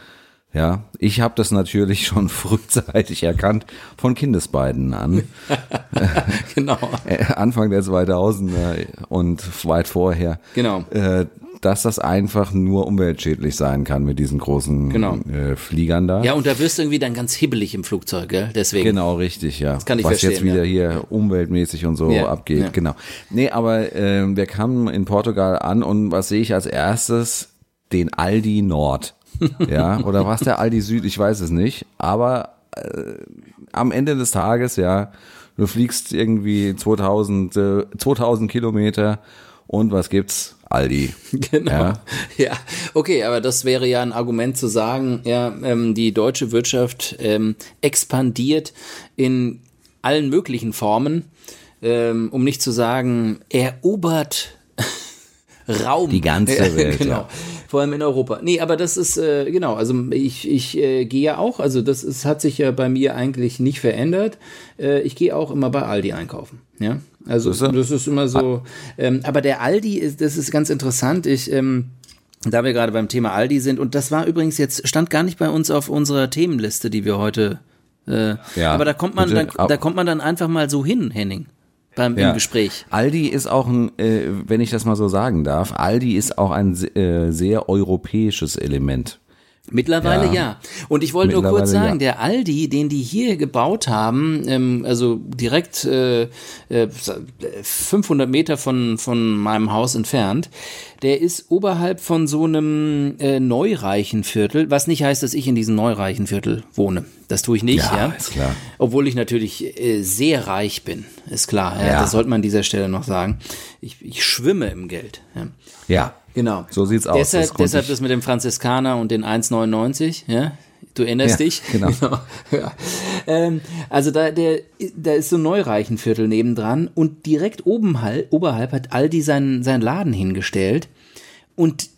ja, ich habe das natürlich schon frühzeitig erkannt von Kindesbeiden an, genau. äh, Anfang der 2000er und weit vorher, Genau. äh, dass das einfach nur umweltschädlich sein kann mit diesen großen Genau. äh, Fliegern da. Ja, und da wirst du irgendwie dann ganz hibbelig im Flugzeug, gell? Deswegen. Genau, richtig, ja. kann ich Was jetzt verstehen, wieder ja. hier umweltmäßig und so Ja, abgeht, ja. genau. Nee, aber ähm, wir kamen in Portugal an und was sehe ich als erstes? Den Aldi Nord. Ja, oder was der Aldi Süd, ich weiß es nicht. Aber äh, am Ende des Tages, ja, du fliegst irgendwie 2000, äh, 2000 Kilometer und was gibt's? Aldi. Genau. Ja. Ja. okay, aber das wäre ja ein Argument zu sagen, ja, ähm, die deutsche Wirtschaft ähm, expandiert in allen möglichen Formen, ähm, um nicht zu sagen, erobert Raum. Die ganze Welt, genau. ja. Vor allem in Europa. Nee, aber das ist, äh, genau, also ich, ich äh, gehe ja auch, also das ist, hat sich ja bei mir eigentlich nicht verändert. Äh, ich gehe auch immer bei Aldi einkaufen. Ja. Also Siehste? das ist immer so. Ähm, aber der Aldi ist, das ist ganz interessant. Ich, ähm, da wir gerade beim Thema Aldi sind, und das war übrigens jetzt, stand gar nicht bei uns auf unserer Themenliste, die wir heute. Äh, Ja, aber da kommt man, bitte, dann, da kommt man dann einfach mal so hin, Henning. Beim Ja. im Gespräch. Aldi ist auch ein, äh, wenn ich das mal so sagen darf, Aldi ist auch ein äh, sehr europäisches Element. Mittlerweile ja. Ja. Und ich wollte nur kurz sagen, der Aldi, den die hier gebaut haben, ähm, also direkt äh, äh, 500 Meter von, von meinem Haus entfernt, der ist oberhalb von so einem äh, Neureichenviertel, was nicht heißt, dass ich in diesem Neureichenviertel wohne. Das tue ich nicht, ja. Ja, ist klar. Obwohl ich natürlich äh, sehr reich bin, ist klar. Ja, Ja. Das sollte man an dieser Stelle noch sagen. Ich, ich schwimme im Geld. Ja. Genau. So sieht's aus. Deshalb, Das deshalb das mit dem Franziskaner und den 1,99, ja? Du erinnerst Ja, dich? genau. ja. ähm, also da, der, da ist so ein Neureichenviertel nebendran und direkt oben halt, oberhalb hat Aldi seinen, seinen Laden hingestellt. Und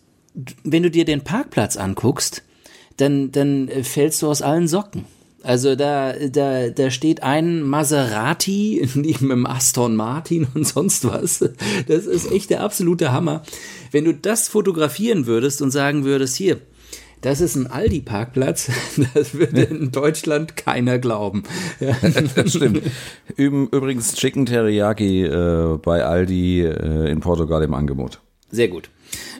wenn du dir den Parkplatz anguckst, dann, dann äh, fällst du aus allen Socken. Also da, da, da steht ein Maserati neben dem Aston Martin und sonst was. Das ist echt der absolute Hammer. Wenn du das fotografieren würdest und sagen würdest, hier, das ist ein Aldi-Parkplatz, das würde in Deutschland keiner glauben. Ja. Das stimmt. Üben, übrigens Chicken Teriyaki äh, bei Aldi äh, in Portugal im Angebot. Sehr gut.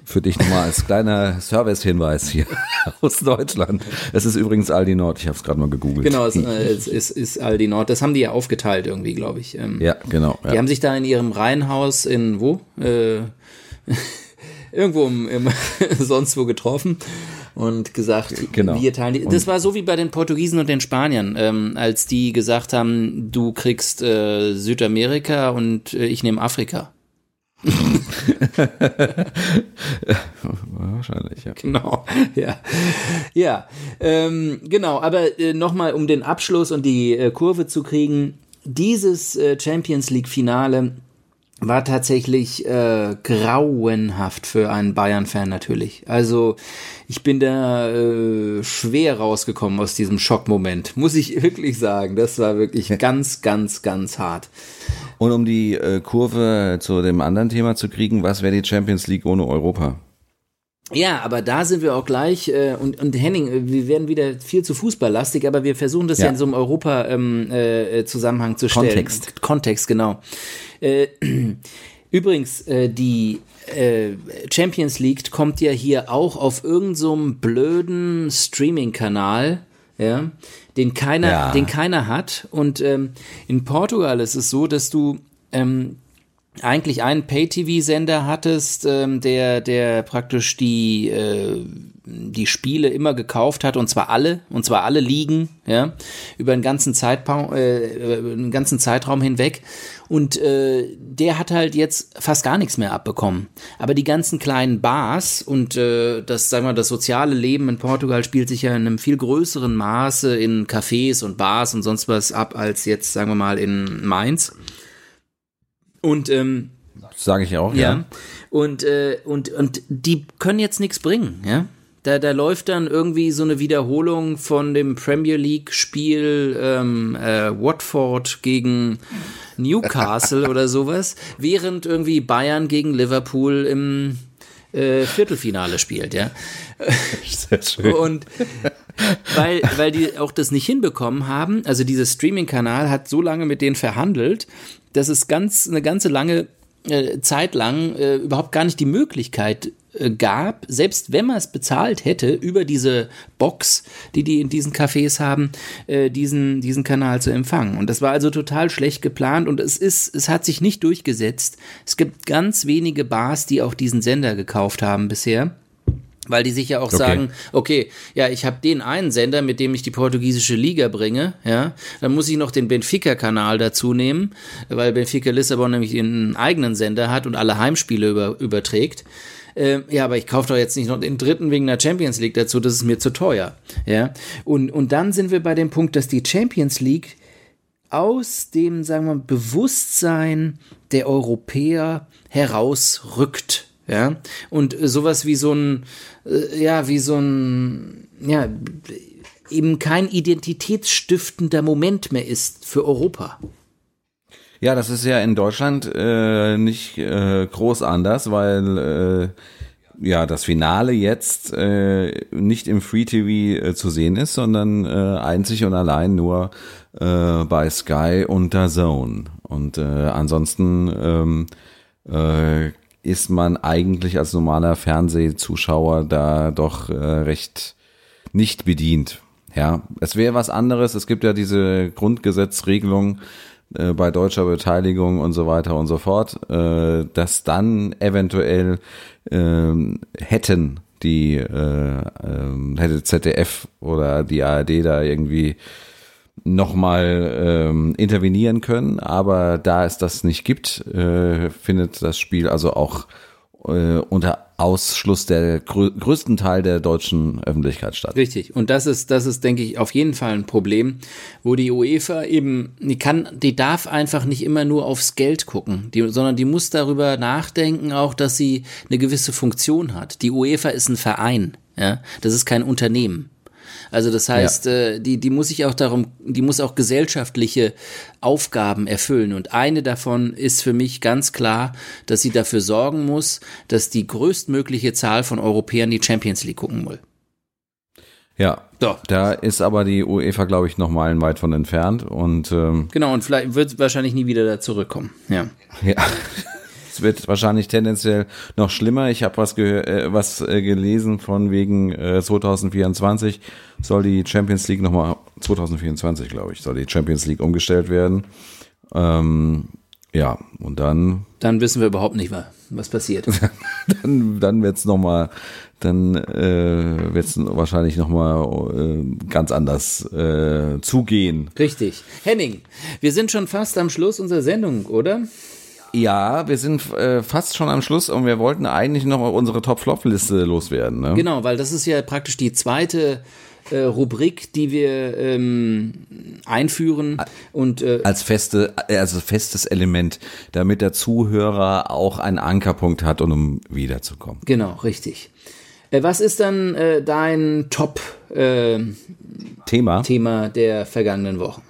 Für dich nochmal als kleiner Service-Hinweis hier aus Deutschland. Es ist übrigens Aldi Nord, ich habe es gerade mal gegoogelt. Genau, es, äh, es ist, ist Aldi Nord. Das haben die ja aufgeteilt irgendwie, glaube ich. Ähm, Ja, genau. Die Ja. haben sich da in ihrem Reihenhaus in wo? Äh, irgendwo im, im sonst wo getroffen und gesagt, Genau. wir teilen die. Das war so wie bei den Portugiesen und den Spaniern, ähm, als die gesagt haben, du kriegst äh, Südamerika und äh, ich nehme Afrika. Wahrscheinlich, ja. Genau, ja. Ja, ähm, genau, aber äh, nochmal, um den Abschluss und die äh, Kurve zu kriegen, dieses äh, Champions League-Finale war tatsächlich äh, grauenhaft für einen Bayern-Fan natürlich. Also ich bin da äh, schwer rausgekommen aus diesem Schockmoment, muss ich wirklich sagen. Das war wirklich ganz, ganz, ganz hart. Und um die äh, Kurve zu dem anderen Thema zu kriegen, was wäre die Champions League ohne Europa? Ja, aber da sind wir auch gleich äh, und, und Henning, äh, wir werden wieder viel zu fußballlastig, aber wir versuchen das ja, Ja. in so einem Europa-Zusammenhang äh, äh, Zusammenhang zu stellen. Kontext. Kontext, genau. Äh, übrigens, äh, die äh, Champions League kommt ja hier auch auf irgendeinem so blöden Streaming-Kanal, ja, den keiner, Ja. den keiner hat. Und ähm, in Portugal ist es so, dass du ähm, eigentlich einen Pay-TV-Sender hattest, ähm, der, der praktisch die, äh, die Spiele immer gekauft hat, und zwar alle, und zwar alle Ligen, ja, über einen ganzen, Zeitpa äh, einen ganzen Zeitraum hinweg. Und äh, der hat halt jetzt fast gar nichts mehr abbekommen. Aber die ganzen kleinen Bars und äh, das, sagen wir, das soziale Leben in Portugal spielt sich ja in einem viel größeren Maße in Cafés und Bars und sonst was ab als jetzt, sagen wir mal, in Mainz. Und ähm, Sage ich auch, ja. ja. Und, äh, und, und die können jetzt nichts bringen, ja. Da, da läuft dann irgendwie so eine Wiederholung von dem Premier League-Spiel ähm, äh, Watford gegen Newcastle oder sowas, während irgendwie Bayern gegen Liverpool im äh, Viertelfinale spielt, ja. Sehr schön. Und weil, weil die auch das nicht hinbekommen haben, also dieser Streaming-Kanal hat so lange mit denen verhandelt, dass es ganz eine ganze lange äh, Zeit lang äh, überhaupt gar nicht die Möglichkeit äh, gab, selbst wenn man es bezahlt hätte, über diese Box, die die in diesen Cafés haben, äh, diesen, diesen Kanal zu empfangen. Und das war also total schlecht geplant und es ist, es hat sich nicht durchgesetzt. Es gibt ganz wenige Bars, die auch diesen Sender gekauft haben bisher. Weil die sich ja auch Okay. sagen, okay, ja, ich habe den einen Sender, mit dem ich die portugiesische Liga bringe, ja, dann muss ich noch den Benfica-Kanal dazu nehmen, weil Benfica Lissabon nämlich einen eigenen Sender hat und alle Heimspiele über, überträgt. Ähm, ja, aber ich kaufe doch jetzt nicht noch den dritten wegen der Champions League dazu, das ist mir zu teuer. Ja, und, und dann sind wir bei dem Punkt, dass die Champions League aus dem, sagen wir mal, Bewusstsein der Europäer herausrückt. Ja, und äh, sowas wie so ein, äh, ja, wie so ein, ja, eben kein identitätsstiftender Moment mehr ist für Europa. Ja, das ist ja in Deutschland äh, nicht äh, groß anders, weil ja das Finale jetzt äh, nicht im Free TV äh, zu sehen ist, sondern äh, einzig und allein nur äh, bei Sky und der Zone. Und äh, ansonsten ähm, äh, ist man eigentlich als normaler Fernsehzuschauer da doch äh, recht nicht bedient. Ja, es wäre was anderes. Es gibt ja diese Grundgesetzregelung äh, bei deutscher Beteiligung und so weiter und so fort, äh, dass dann eventuell äh, hätten die äh, äh, hätte ZDF oder die ARD da irgendwie nochmal ähm, intervenieren können, aber da es das nicht gibt, äh, findet das Spiel also auch äh, unter Ausschluss der grö größten Teil der deutschen Öffentlichkeit statt. Richtig. Und das ist, das ist, denke ich, auf jeden Fall ein Problem, wo die UEFA eben, die kann, die darf einfach nicht immer nur aufs Geld gucken, die, sondern die muss darüber nachdenken auch, dass sie eine gewisse Funktion hat. Die UEFA ist ein Verein, ja. Das ist kein Unternehmen. Also das heißt, ja. äh, die, die muss sich auch darum, die muss auch gesellschaftliche Aufgaben erfüllen. Und eine davon ist für mich ganz klar, dass sie dafür sorgen muss, dass die größtmögliche Zahl von Europäern die Champions League gucken will. Ja, Doch. da ist aber die UEFA, glaube ich, noch meilenweit von entfernt. Und, ähm, genau, und vielleicht wird wahrscheinlich nie wieder da zurückkommen. Ja. Ja. Es wird wahrscheinlich tendenziell noch schlimmer. Ich habe was, äh, was äh, gelesen von wegen äh, 2024 soll die Champions League nochmal, 2024 glaube ich, soll die Champions League umgestellt werden. Ähm, ja, und dann. Dann wissen wir überhaupt nicht, was passiert. dann dann wird es nochmal, dann äh, wird es wahrscheinlich nochmal äh, ganz anders äh, zugehen. Richtig. Henning, wir sind schon fast am Schluss unserer Sendung, oder? Ja, wir sind äh, fast schon am Schluss und wir wollten eigentlich noch unsere Top-Flop-Liste loswerden. Ne? Genau, weil das ist ja praktisch die zweite äh, Rubrik, die wir ähm, einführen und äh, als feste, also festes Element, damit der Zuhörer auch einen Ankerpunkt hat, um wiederzukommen. Genau, richtig. Äh, was ist dann äh, dein Top äh, Thema? Thema der vergangenen Wochen?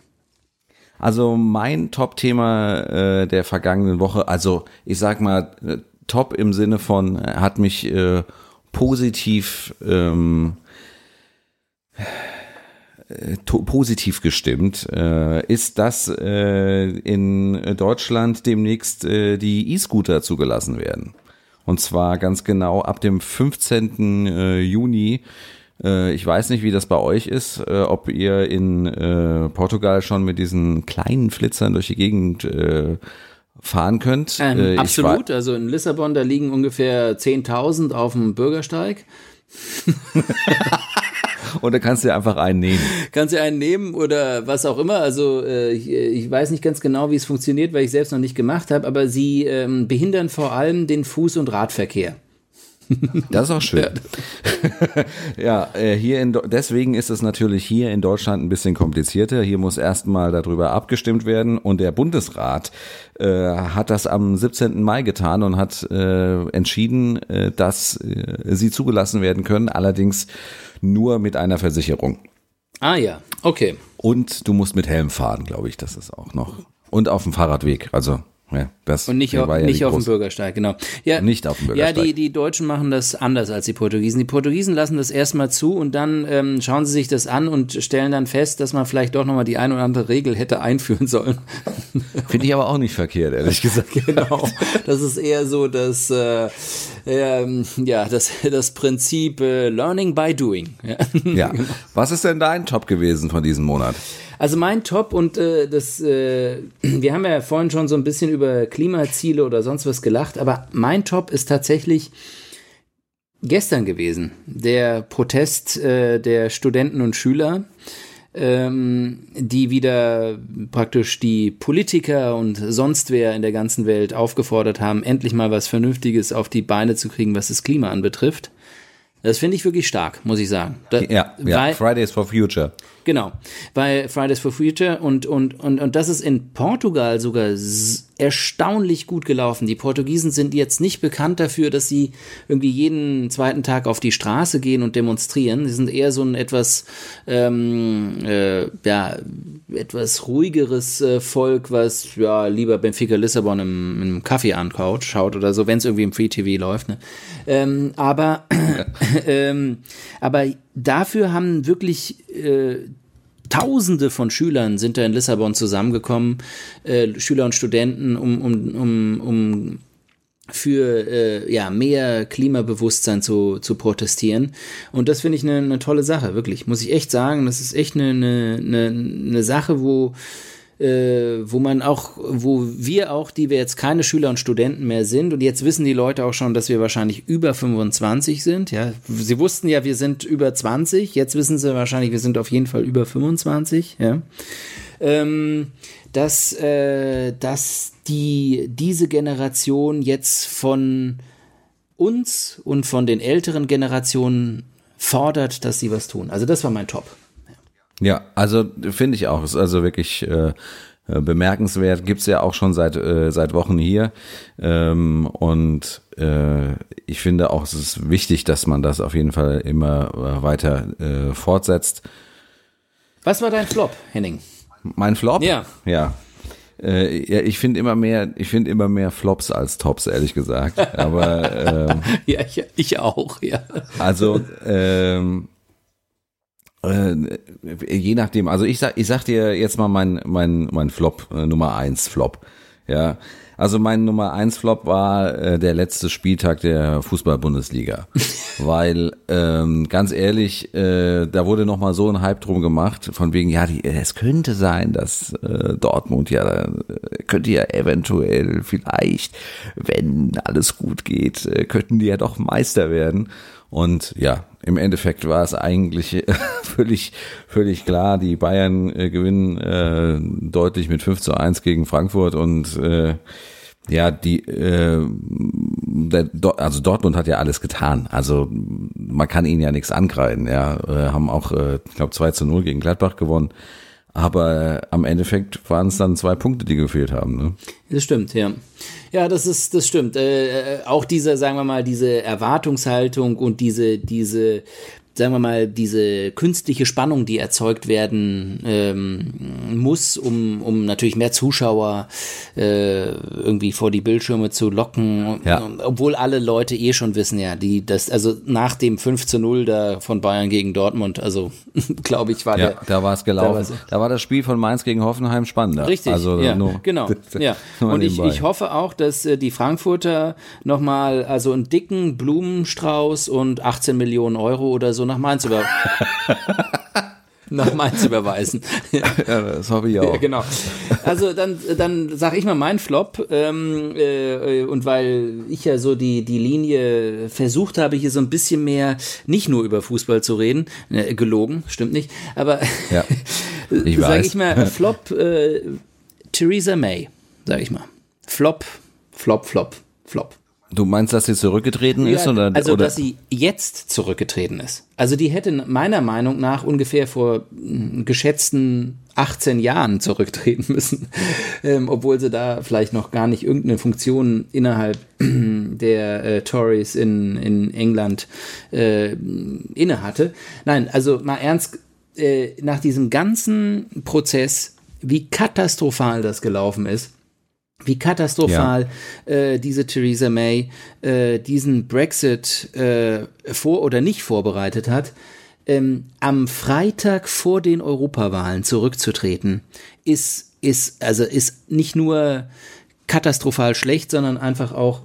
Also mein Top-Thema äh, der vergangenen Woche, also ich sag mal, äh, top im Sinne von, äh, hat mich äh, positiv ähm, äh, positiv gestimmt, äh, ist, dass äh, in Deutschland demnächst äh, die E-Scooter zugelassen werden. Und zwar ganz genau ab dem 15. Äh, Juni ich weiß nicht, wie das bei euch ist, äh, ob ihr in äh, Portugal schon mit diesen kleinen Flitzern durch die Gegend fahren könnt. Ähm, absolut. Also in Lissabon, da liegen ungefähr 10.000 auf dem Bürgersteig. Und da kannst du dir einfach einen nehmen. Kannst du einen nehmen oder was auch immer. Also äh, ich, ich, weiß nicht ganz genau, wie es funktioniert, weil ich selbst noch nicht gemacht habe, aber sie ähm, behindern vor allem den Fuß- und Radverkehr. Das ist auch schön. Ja, äh, hier in, deswegen ist es natürlich hier in Deutschland ein bisschen komplizierter. Hier muss erstmal darüber abgestimmt werden und der Bundesrat äh, hat das am 17. Mai getan und hat äh, entschieden, äh, dass äh, sie zugelassen werden können, allerdings nur mit einer Versicherung. Ah ja, okay. Und du musst mit Helm fahren, glaube ich, das ist auch noch. Und auf dem Fahrradweg, also ja, das und nicht, auf, ja nicht auf dem Bürgersteig, genau. Ja, nicht auf dem Bürgersteig. Ja, die, die Deutschen machen das anders als die Portugiesen. Die Portugiesen lassen das erstmal zu und dann ähm, schauen sie sich das an und stellen dann fest, dass man vielleicht doch nochmal die ein oder andere Regel hätte einführen sollen. Finde ich aber auch nicht verkehrt, ehrlich gesagt. genau. Das ist eher so das, äh, ähm, ja, das, das Prinzip äh, Learning by Doing. Ja. ja. Was ist denn dein Top gewesen von diesem Monat? Also mein Top und äh, das, äh, wir haben ja vorhin schon so ein bisschen über Klimaziele oder sonst was gelacht, aber mein Top ist tatsächlich gestern gewesen. Der Protest äh, der Studenten und Schüler, ähm, die wieder praktisch die Politiker und sonst wer in der ganzen Welt aufgefordert haben, endlich mal was Vernünftiges auf die Beine zu kriegen, was das Klima anbetrifft. Das finde ich wirklich stark, muss ich sagen. Da, Ja, ja. Fridays for Future. Genau, weil Fridays for Future und, und, und, und das ist in Portugal sogar erstaunlich gut gelaufen. Die Portugiesen sind jetzt nicht bekannt dafür, dass sie irgendwie jeden zweiten Tag auf die Straße gehen und demonstrieren. Sie sind eher so ein etwas, ähm, äh, ja, etwas ruhigeres äh, Volk, was ja lieber Benfica Lissabon im, im Kaffee ankaut, schaut oder so, wenn es irgendwie im Free TV läuft. Ne? Ähm, aber ähm, aber dafür haben wirklich äh, Tausende von Schülern sind da in Lissabon zusammengekommen, äh, Schüler und Studenten, um, um, um, um für äh, ja, mehr Klimabewusstsein zu, zu protestieren. Und das finde ich eine eine tolle Sache, wirklich. Muss ich echt sagen, das ist echt eine, eine, eine, eine Sache, wo, wo man auch, wo wir auch, die wir jetzt keine Schüler und Studenten mehr sind, und jetzt wissen die Leute auch schon, dass wir wahrscheinlich über 25 sind. Ja, sie wussten ja, wir sind über 20. Jetzt wissen sie wahrscheinlich, wir sind auf jeden Fall über 25. Ja, ähm, dass, äh, dass die diese Generation jetzt von uns und von den älteren Generationen fordert, dass sie was tun. Also das war mein Top. Ja, also finde ich auch. Ist also wirklich äh, bemerkenswert. Gibt's ja auch schon seit äh, seit Wochen hier. Ähm, und äh, ich finde auch, es ist wichtig, dass man das auf jeden Fall immer äh, weiter äh, fortsetzt. Was war dein Flop, Henning? Mein Flop? Ja. Ja. Äh, ja, ich finde immer mehr, ich finde immer mehr Flops als Tops, ehrlich gesagt. Aber ähm, Ja, ich, ich auch, ja. Also ähm, äh, je nachdem, also ich sag, ich sag dir jetzt mal mein, mein, mein Flop, äh, Nummer eins Flop. Ja. Also mein Nummer eins Flop war äh, der letzte Spieltag der Fußball-Bundesliga. Weil, ähm, ganz ehrlich, äh, da wurde nochmal so ein Hype drum gemacht, von wegen, ja, die, es könnte sein, dass äh, Dortmund ja, äh, könnte ja eventuell vielleicht, wenn alles gut geht, äh, könnten die ja doch Meister werden. Und ja, im Endeffekt war es eigentlich völlig, völlig klar. Die Bayern äh, gewinnen äh, deutlich mit 5 zu 1 gegen Frankfurt und äh, ja, die, äh, der, also Dortmund hat ja alles getan. Also man kann ihnen ja nichts angreifen. Ja, äh, haben auch, äh, ich glaube, 2 zu 0 gegen Gladbach gewonnen. Aber äh, am Endeffekt waren es dann zwei Punkte, die gefehlt haben. Ne? Das stimmt, ja. Ja, das ist, das stimmt. Äh, äh, auch diese, sagen wir mal, diese Erwartungshaltung und diese, diese, sagen wir mal, diese künstliche Spannung, die erzeugt werden ähm, muss, um, um natürlich mehr Zuschauer äh, irgendwie vor die Bildschirme zu locken. Ja. Obwohl alle Leute eh schon wissen, ja, die, das, also nach dem 5 zu 0 da von Bayern gegen Dortmund, also glaube ich, war Ja, der. da war es da gelaufen. war's- Da war das Spiel von Mainz gegen Hoffenheim spannender. Richtig, Also ja, nur, genau. Ja. Und ich, ich hoffe auch, dass äh, die Frankfurter nochmal also einen dicken Blumenstrauß und 18 Millionen Euro oder so nach Mainz über nach Mainz überweisen. ja, das hoffe ich auch. Ja, genau. Also dann, dann sage ich mal meinen Flop. Ähm, äh, und weil ich ja so die, die Linie versucht habe, hier so ein bisschen mehr nicht nur über Fußball zu reden, äh, gelogen, stimmt nicht, aber Ja, ich sage ich mal Flop äh, Theresa May, sage ich mal. Flop, Flop, Flop, Flop. Du meinst, dass sie zurückgetreten ist? Ja, Oder, also, oder? dass sie jetzt zurückgetreten ist. Also, die hätte meiner Meinung nach ungefähr vor mm, geschätzten 18 Jahren zurücktreten müssen, ähm, obwohl sie da vielleicht noch gar nicht irgendeine Funktion innerhalb der äh, Tories in, in England äh, inne hatte. Nein, also mal ernst, äh, nach diesem ganzen Prozess, wie katastrophal das gelaufen ist, wie katastrophal äh, diese Theresa May äh, diesen Brexit äh, vor oder nicht vorbereitet hat, ähm, am Freitag vor den Europawahlen zurückzutreten, ist, ist, also ist nicht nur katastrophal schlecht, sondern einfach auch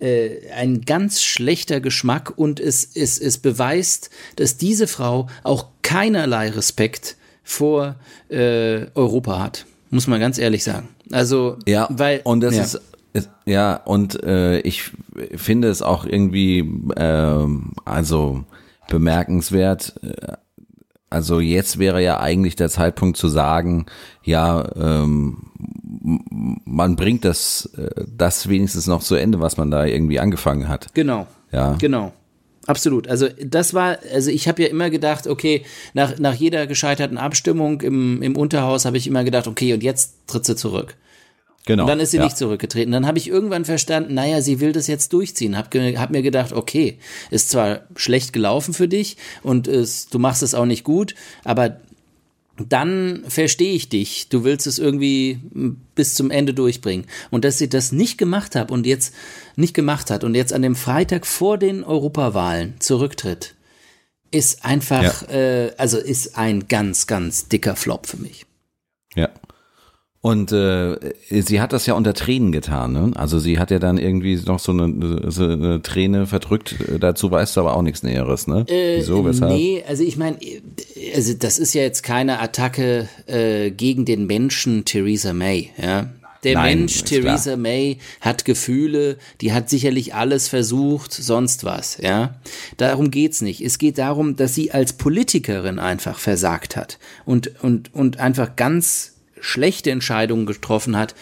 äh, ein ganz schlechter Geschmack und es, es, es beweist, dass diese Frau auch keinerlei Respekt vor äh, Europa hat. Muss man ganz ehrlich sagen. Also, Ja, weil, und das ja. ist ja und äh, ich finde es auch irgendwie ähm, also bemerkenswert. äh, Also jetzt wäre ja eigentlich der Zeitpunkt zu sagen, ja, ähm, man bringt das äh, das wenigstens noch zu Ende, was man da irgendwie angefangen hat. Genau. Ja. Genau. Absolut. Also das war, also ich habe ja immer gedacht, okay, nach, nach jeder gescheiterten Abstimmung im, im Unterhaus habe ich immer gedacht, okay, und jetzt tritt sie zurück. Genau. Und dann ist sie ja. nicht zurückgetreten. Dann habe ich irgendwann verstanden, naja, sie will das jetzt durchziehen. Hab, ge- hab mir gedacht, okay, ist zwar schlecht gelaufen für dich und es, du machst es auch nicht gut, aber dann verstehe ich dich. Du willst es irgendwie bis zum Ende durchbringen. Und dass sie das nicht gemacht hat und jetzt nicht gemacht hat und jetzt an dem Freitag vor den Europawahlen zurücktritt, ist einfach, äh, also ist ein ganz, ganz dicker Flop für mich. Ja. Und äh, sie hat das ja unter Tränen getan, ne? Also sie hat ja dann irgendwie noch so eine, so eine Träne verdrückt. Dazu weißt du aber auch nichts Näheres, ne? Wieso, weshalb? Nee, also ich meine, also das ist ja jetzt keine Attacke äh, gegen den Menschen Theresa May, ja. Der Nein, Mensch Theresa klar. May hat Gefühle, die hat sicherlich alles versucht, sonst was, ja. Darum geht's nicht. Es geht darum, dass sie als Politikerin einfach versagt hat und, und, und einfach ganz schlechte Entscheidungen getroffen hat,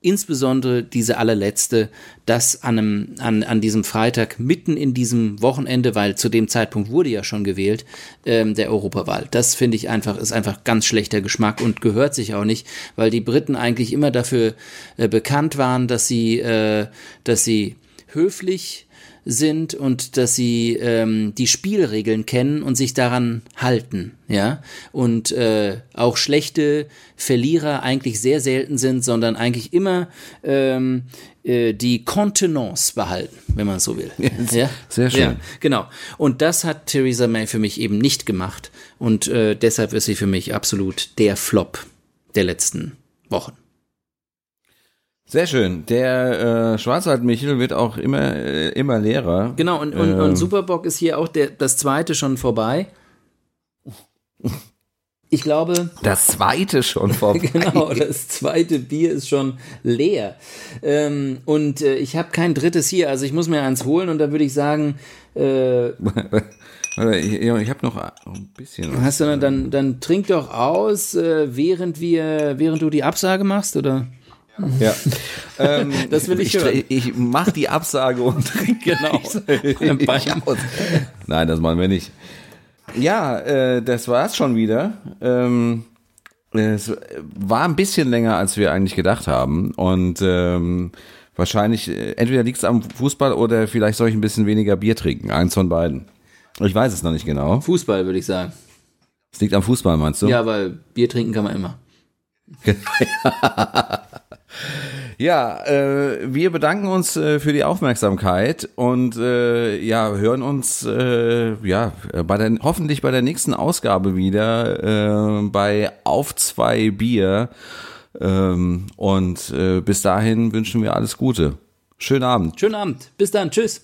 insbesondere diese allerletzte, das an, einem, an, an diesem Freitag mitten in diesem Wochenende, weil zu dem Zeitpunkt wurde ja schon gewählt, ähm, der Europawahl. Das finde ich einfach, ist einfach ganz schlechter Geschmack und gehört sich auch nicht, weil die Briten eigentlich immer dafür äh, bekannt waren, dass sie, äh, dass sie höflich sind und dass sie ähm, die Spielregeln kennen und sich daran halten, ja, und äh, auch schlechte Verlierer eigentlich sehr selten sind, sondern eigentlich immer ähm, äh, die Kontenance behalten, wenn man so will. Ja, sehr schön. Ja, genau. Und das hat Theresa May für mich eben nicht gemacht und äh, deshalb ist sie für mich absolut der Flop der letzten Wochen. Sehr schön. Der äh, Schwarzwald-Michel wird auch immer, äh, immer leerer. Genau, und, und, Ähm. und Superbock ist hier auch der, das zweite schon vorbei. Ich glaube, Das zweite schon vorbei. genau, das zweite Bier ist schon leer. Ähm, und äh, ich habe kein drittes hier, also ich muss mir eins holen und da würde ich sagen, äh, ich ich habe noch ein bisschen. was. hast du dann, dann, dann trink doch aus, äh, während wir, während du die Absage machst, oder? Ja. ähm, Das will ich ich, hören. ich mach die Absage und trinke Genau. Nein, das machen wir nicht. Ja, äh, das war's schon wieder. Ähm, es war ein bisschen länger, als wir eigentlich gedacht haben. Und ähm, wahrscheinlich, äh, entweder liegt es am Fußball oder vielleicht soll ich ein bisschen weniger Bier trinken. Eins von beiden. Ich weiß es noch nicht genau. Fußball, würde ich sagen. Es liegt am Fußball, meinst du? Ja, weil Bier trinken kann man immer. Ja, äh, wir bedanken uns äh, für die Aufmerksamkeit und äh, ja, hören uns äh, ja bei der, hoffentlich bei der nächsten Ausgabe wieder äh, bei Auf zwei Bier. Ähm, und äh, bis dahin wünschen wir alles Gute. Schönen Abend. Schönen Abend. Bis dann. Tschüss.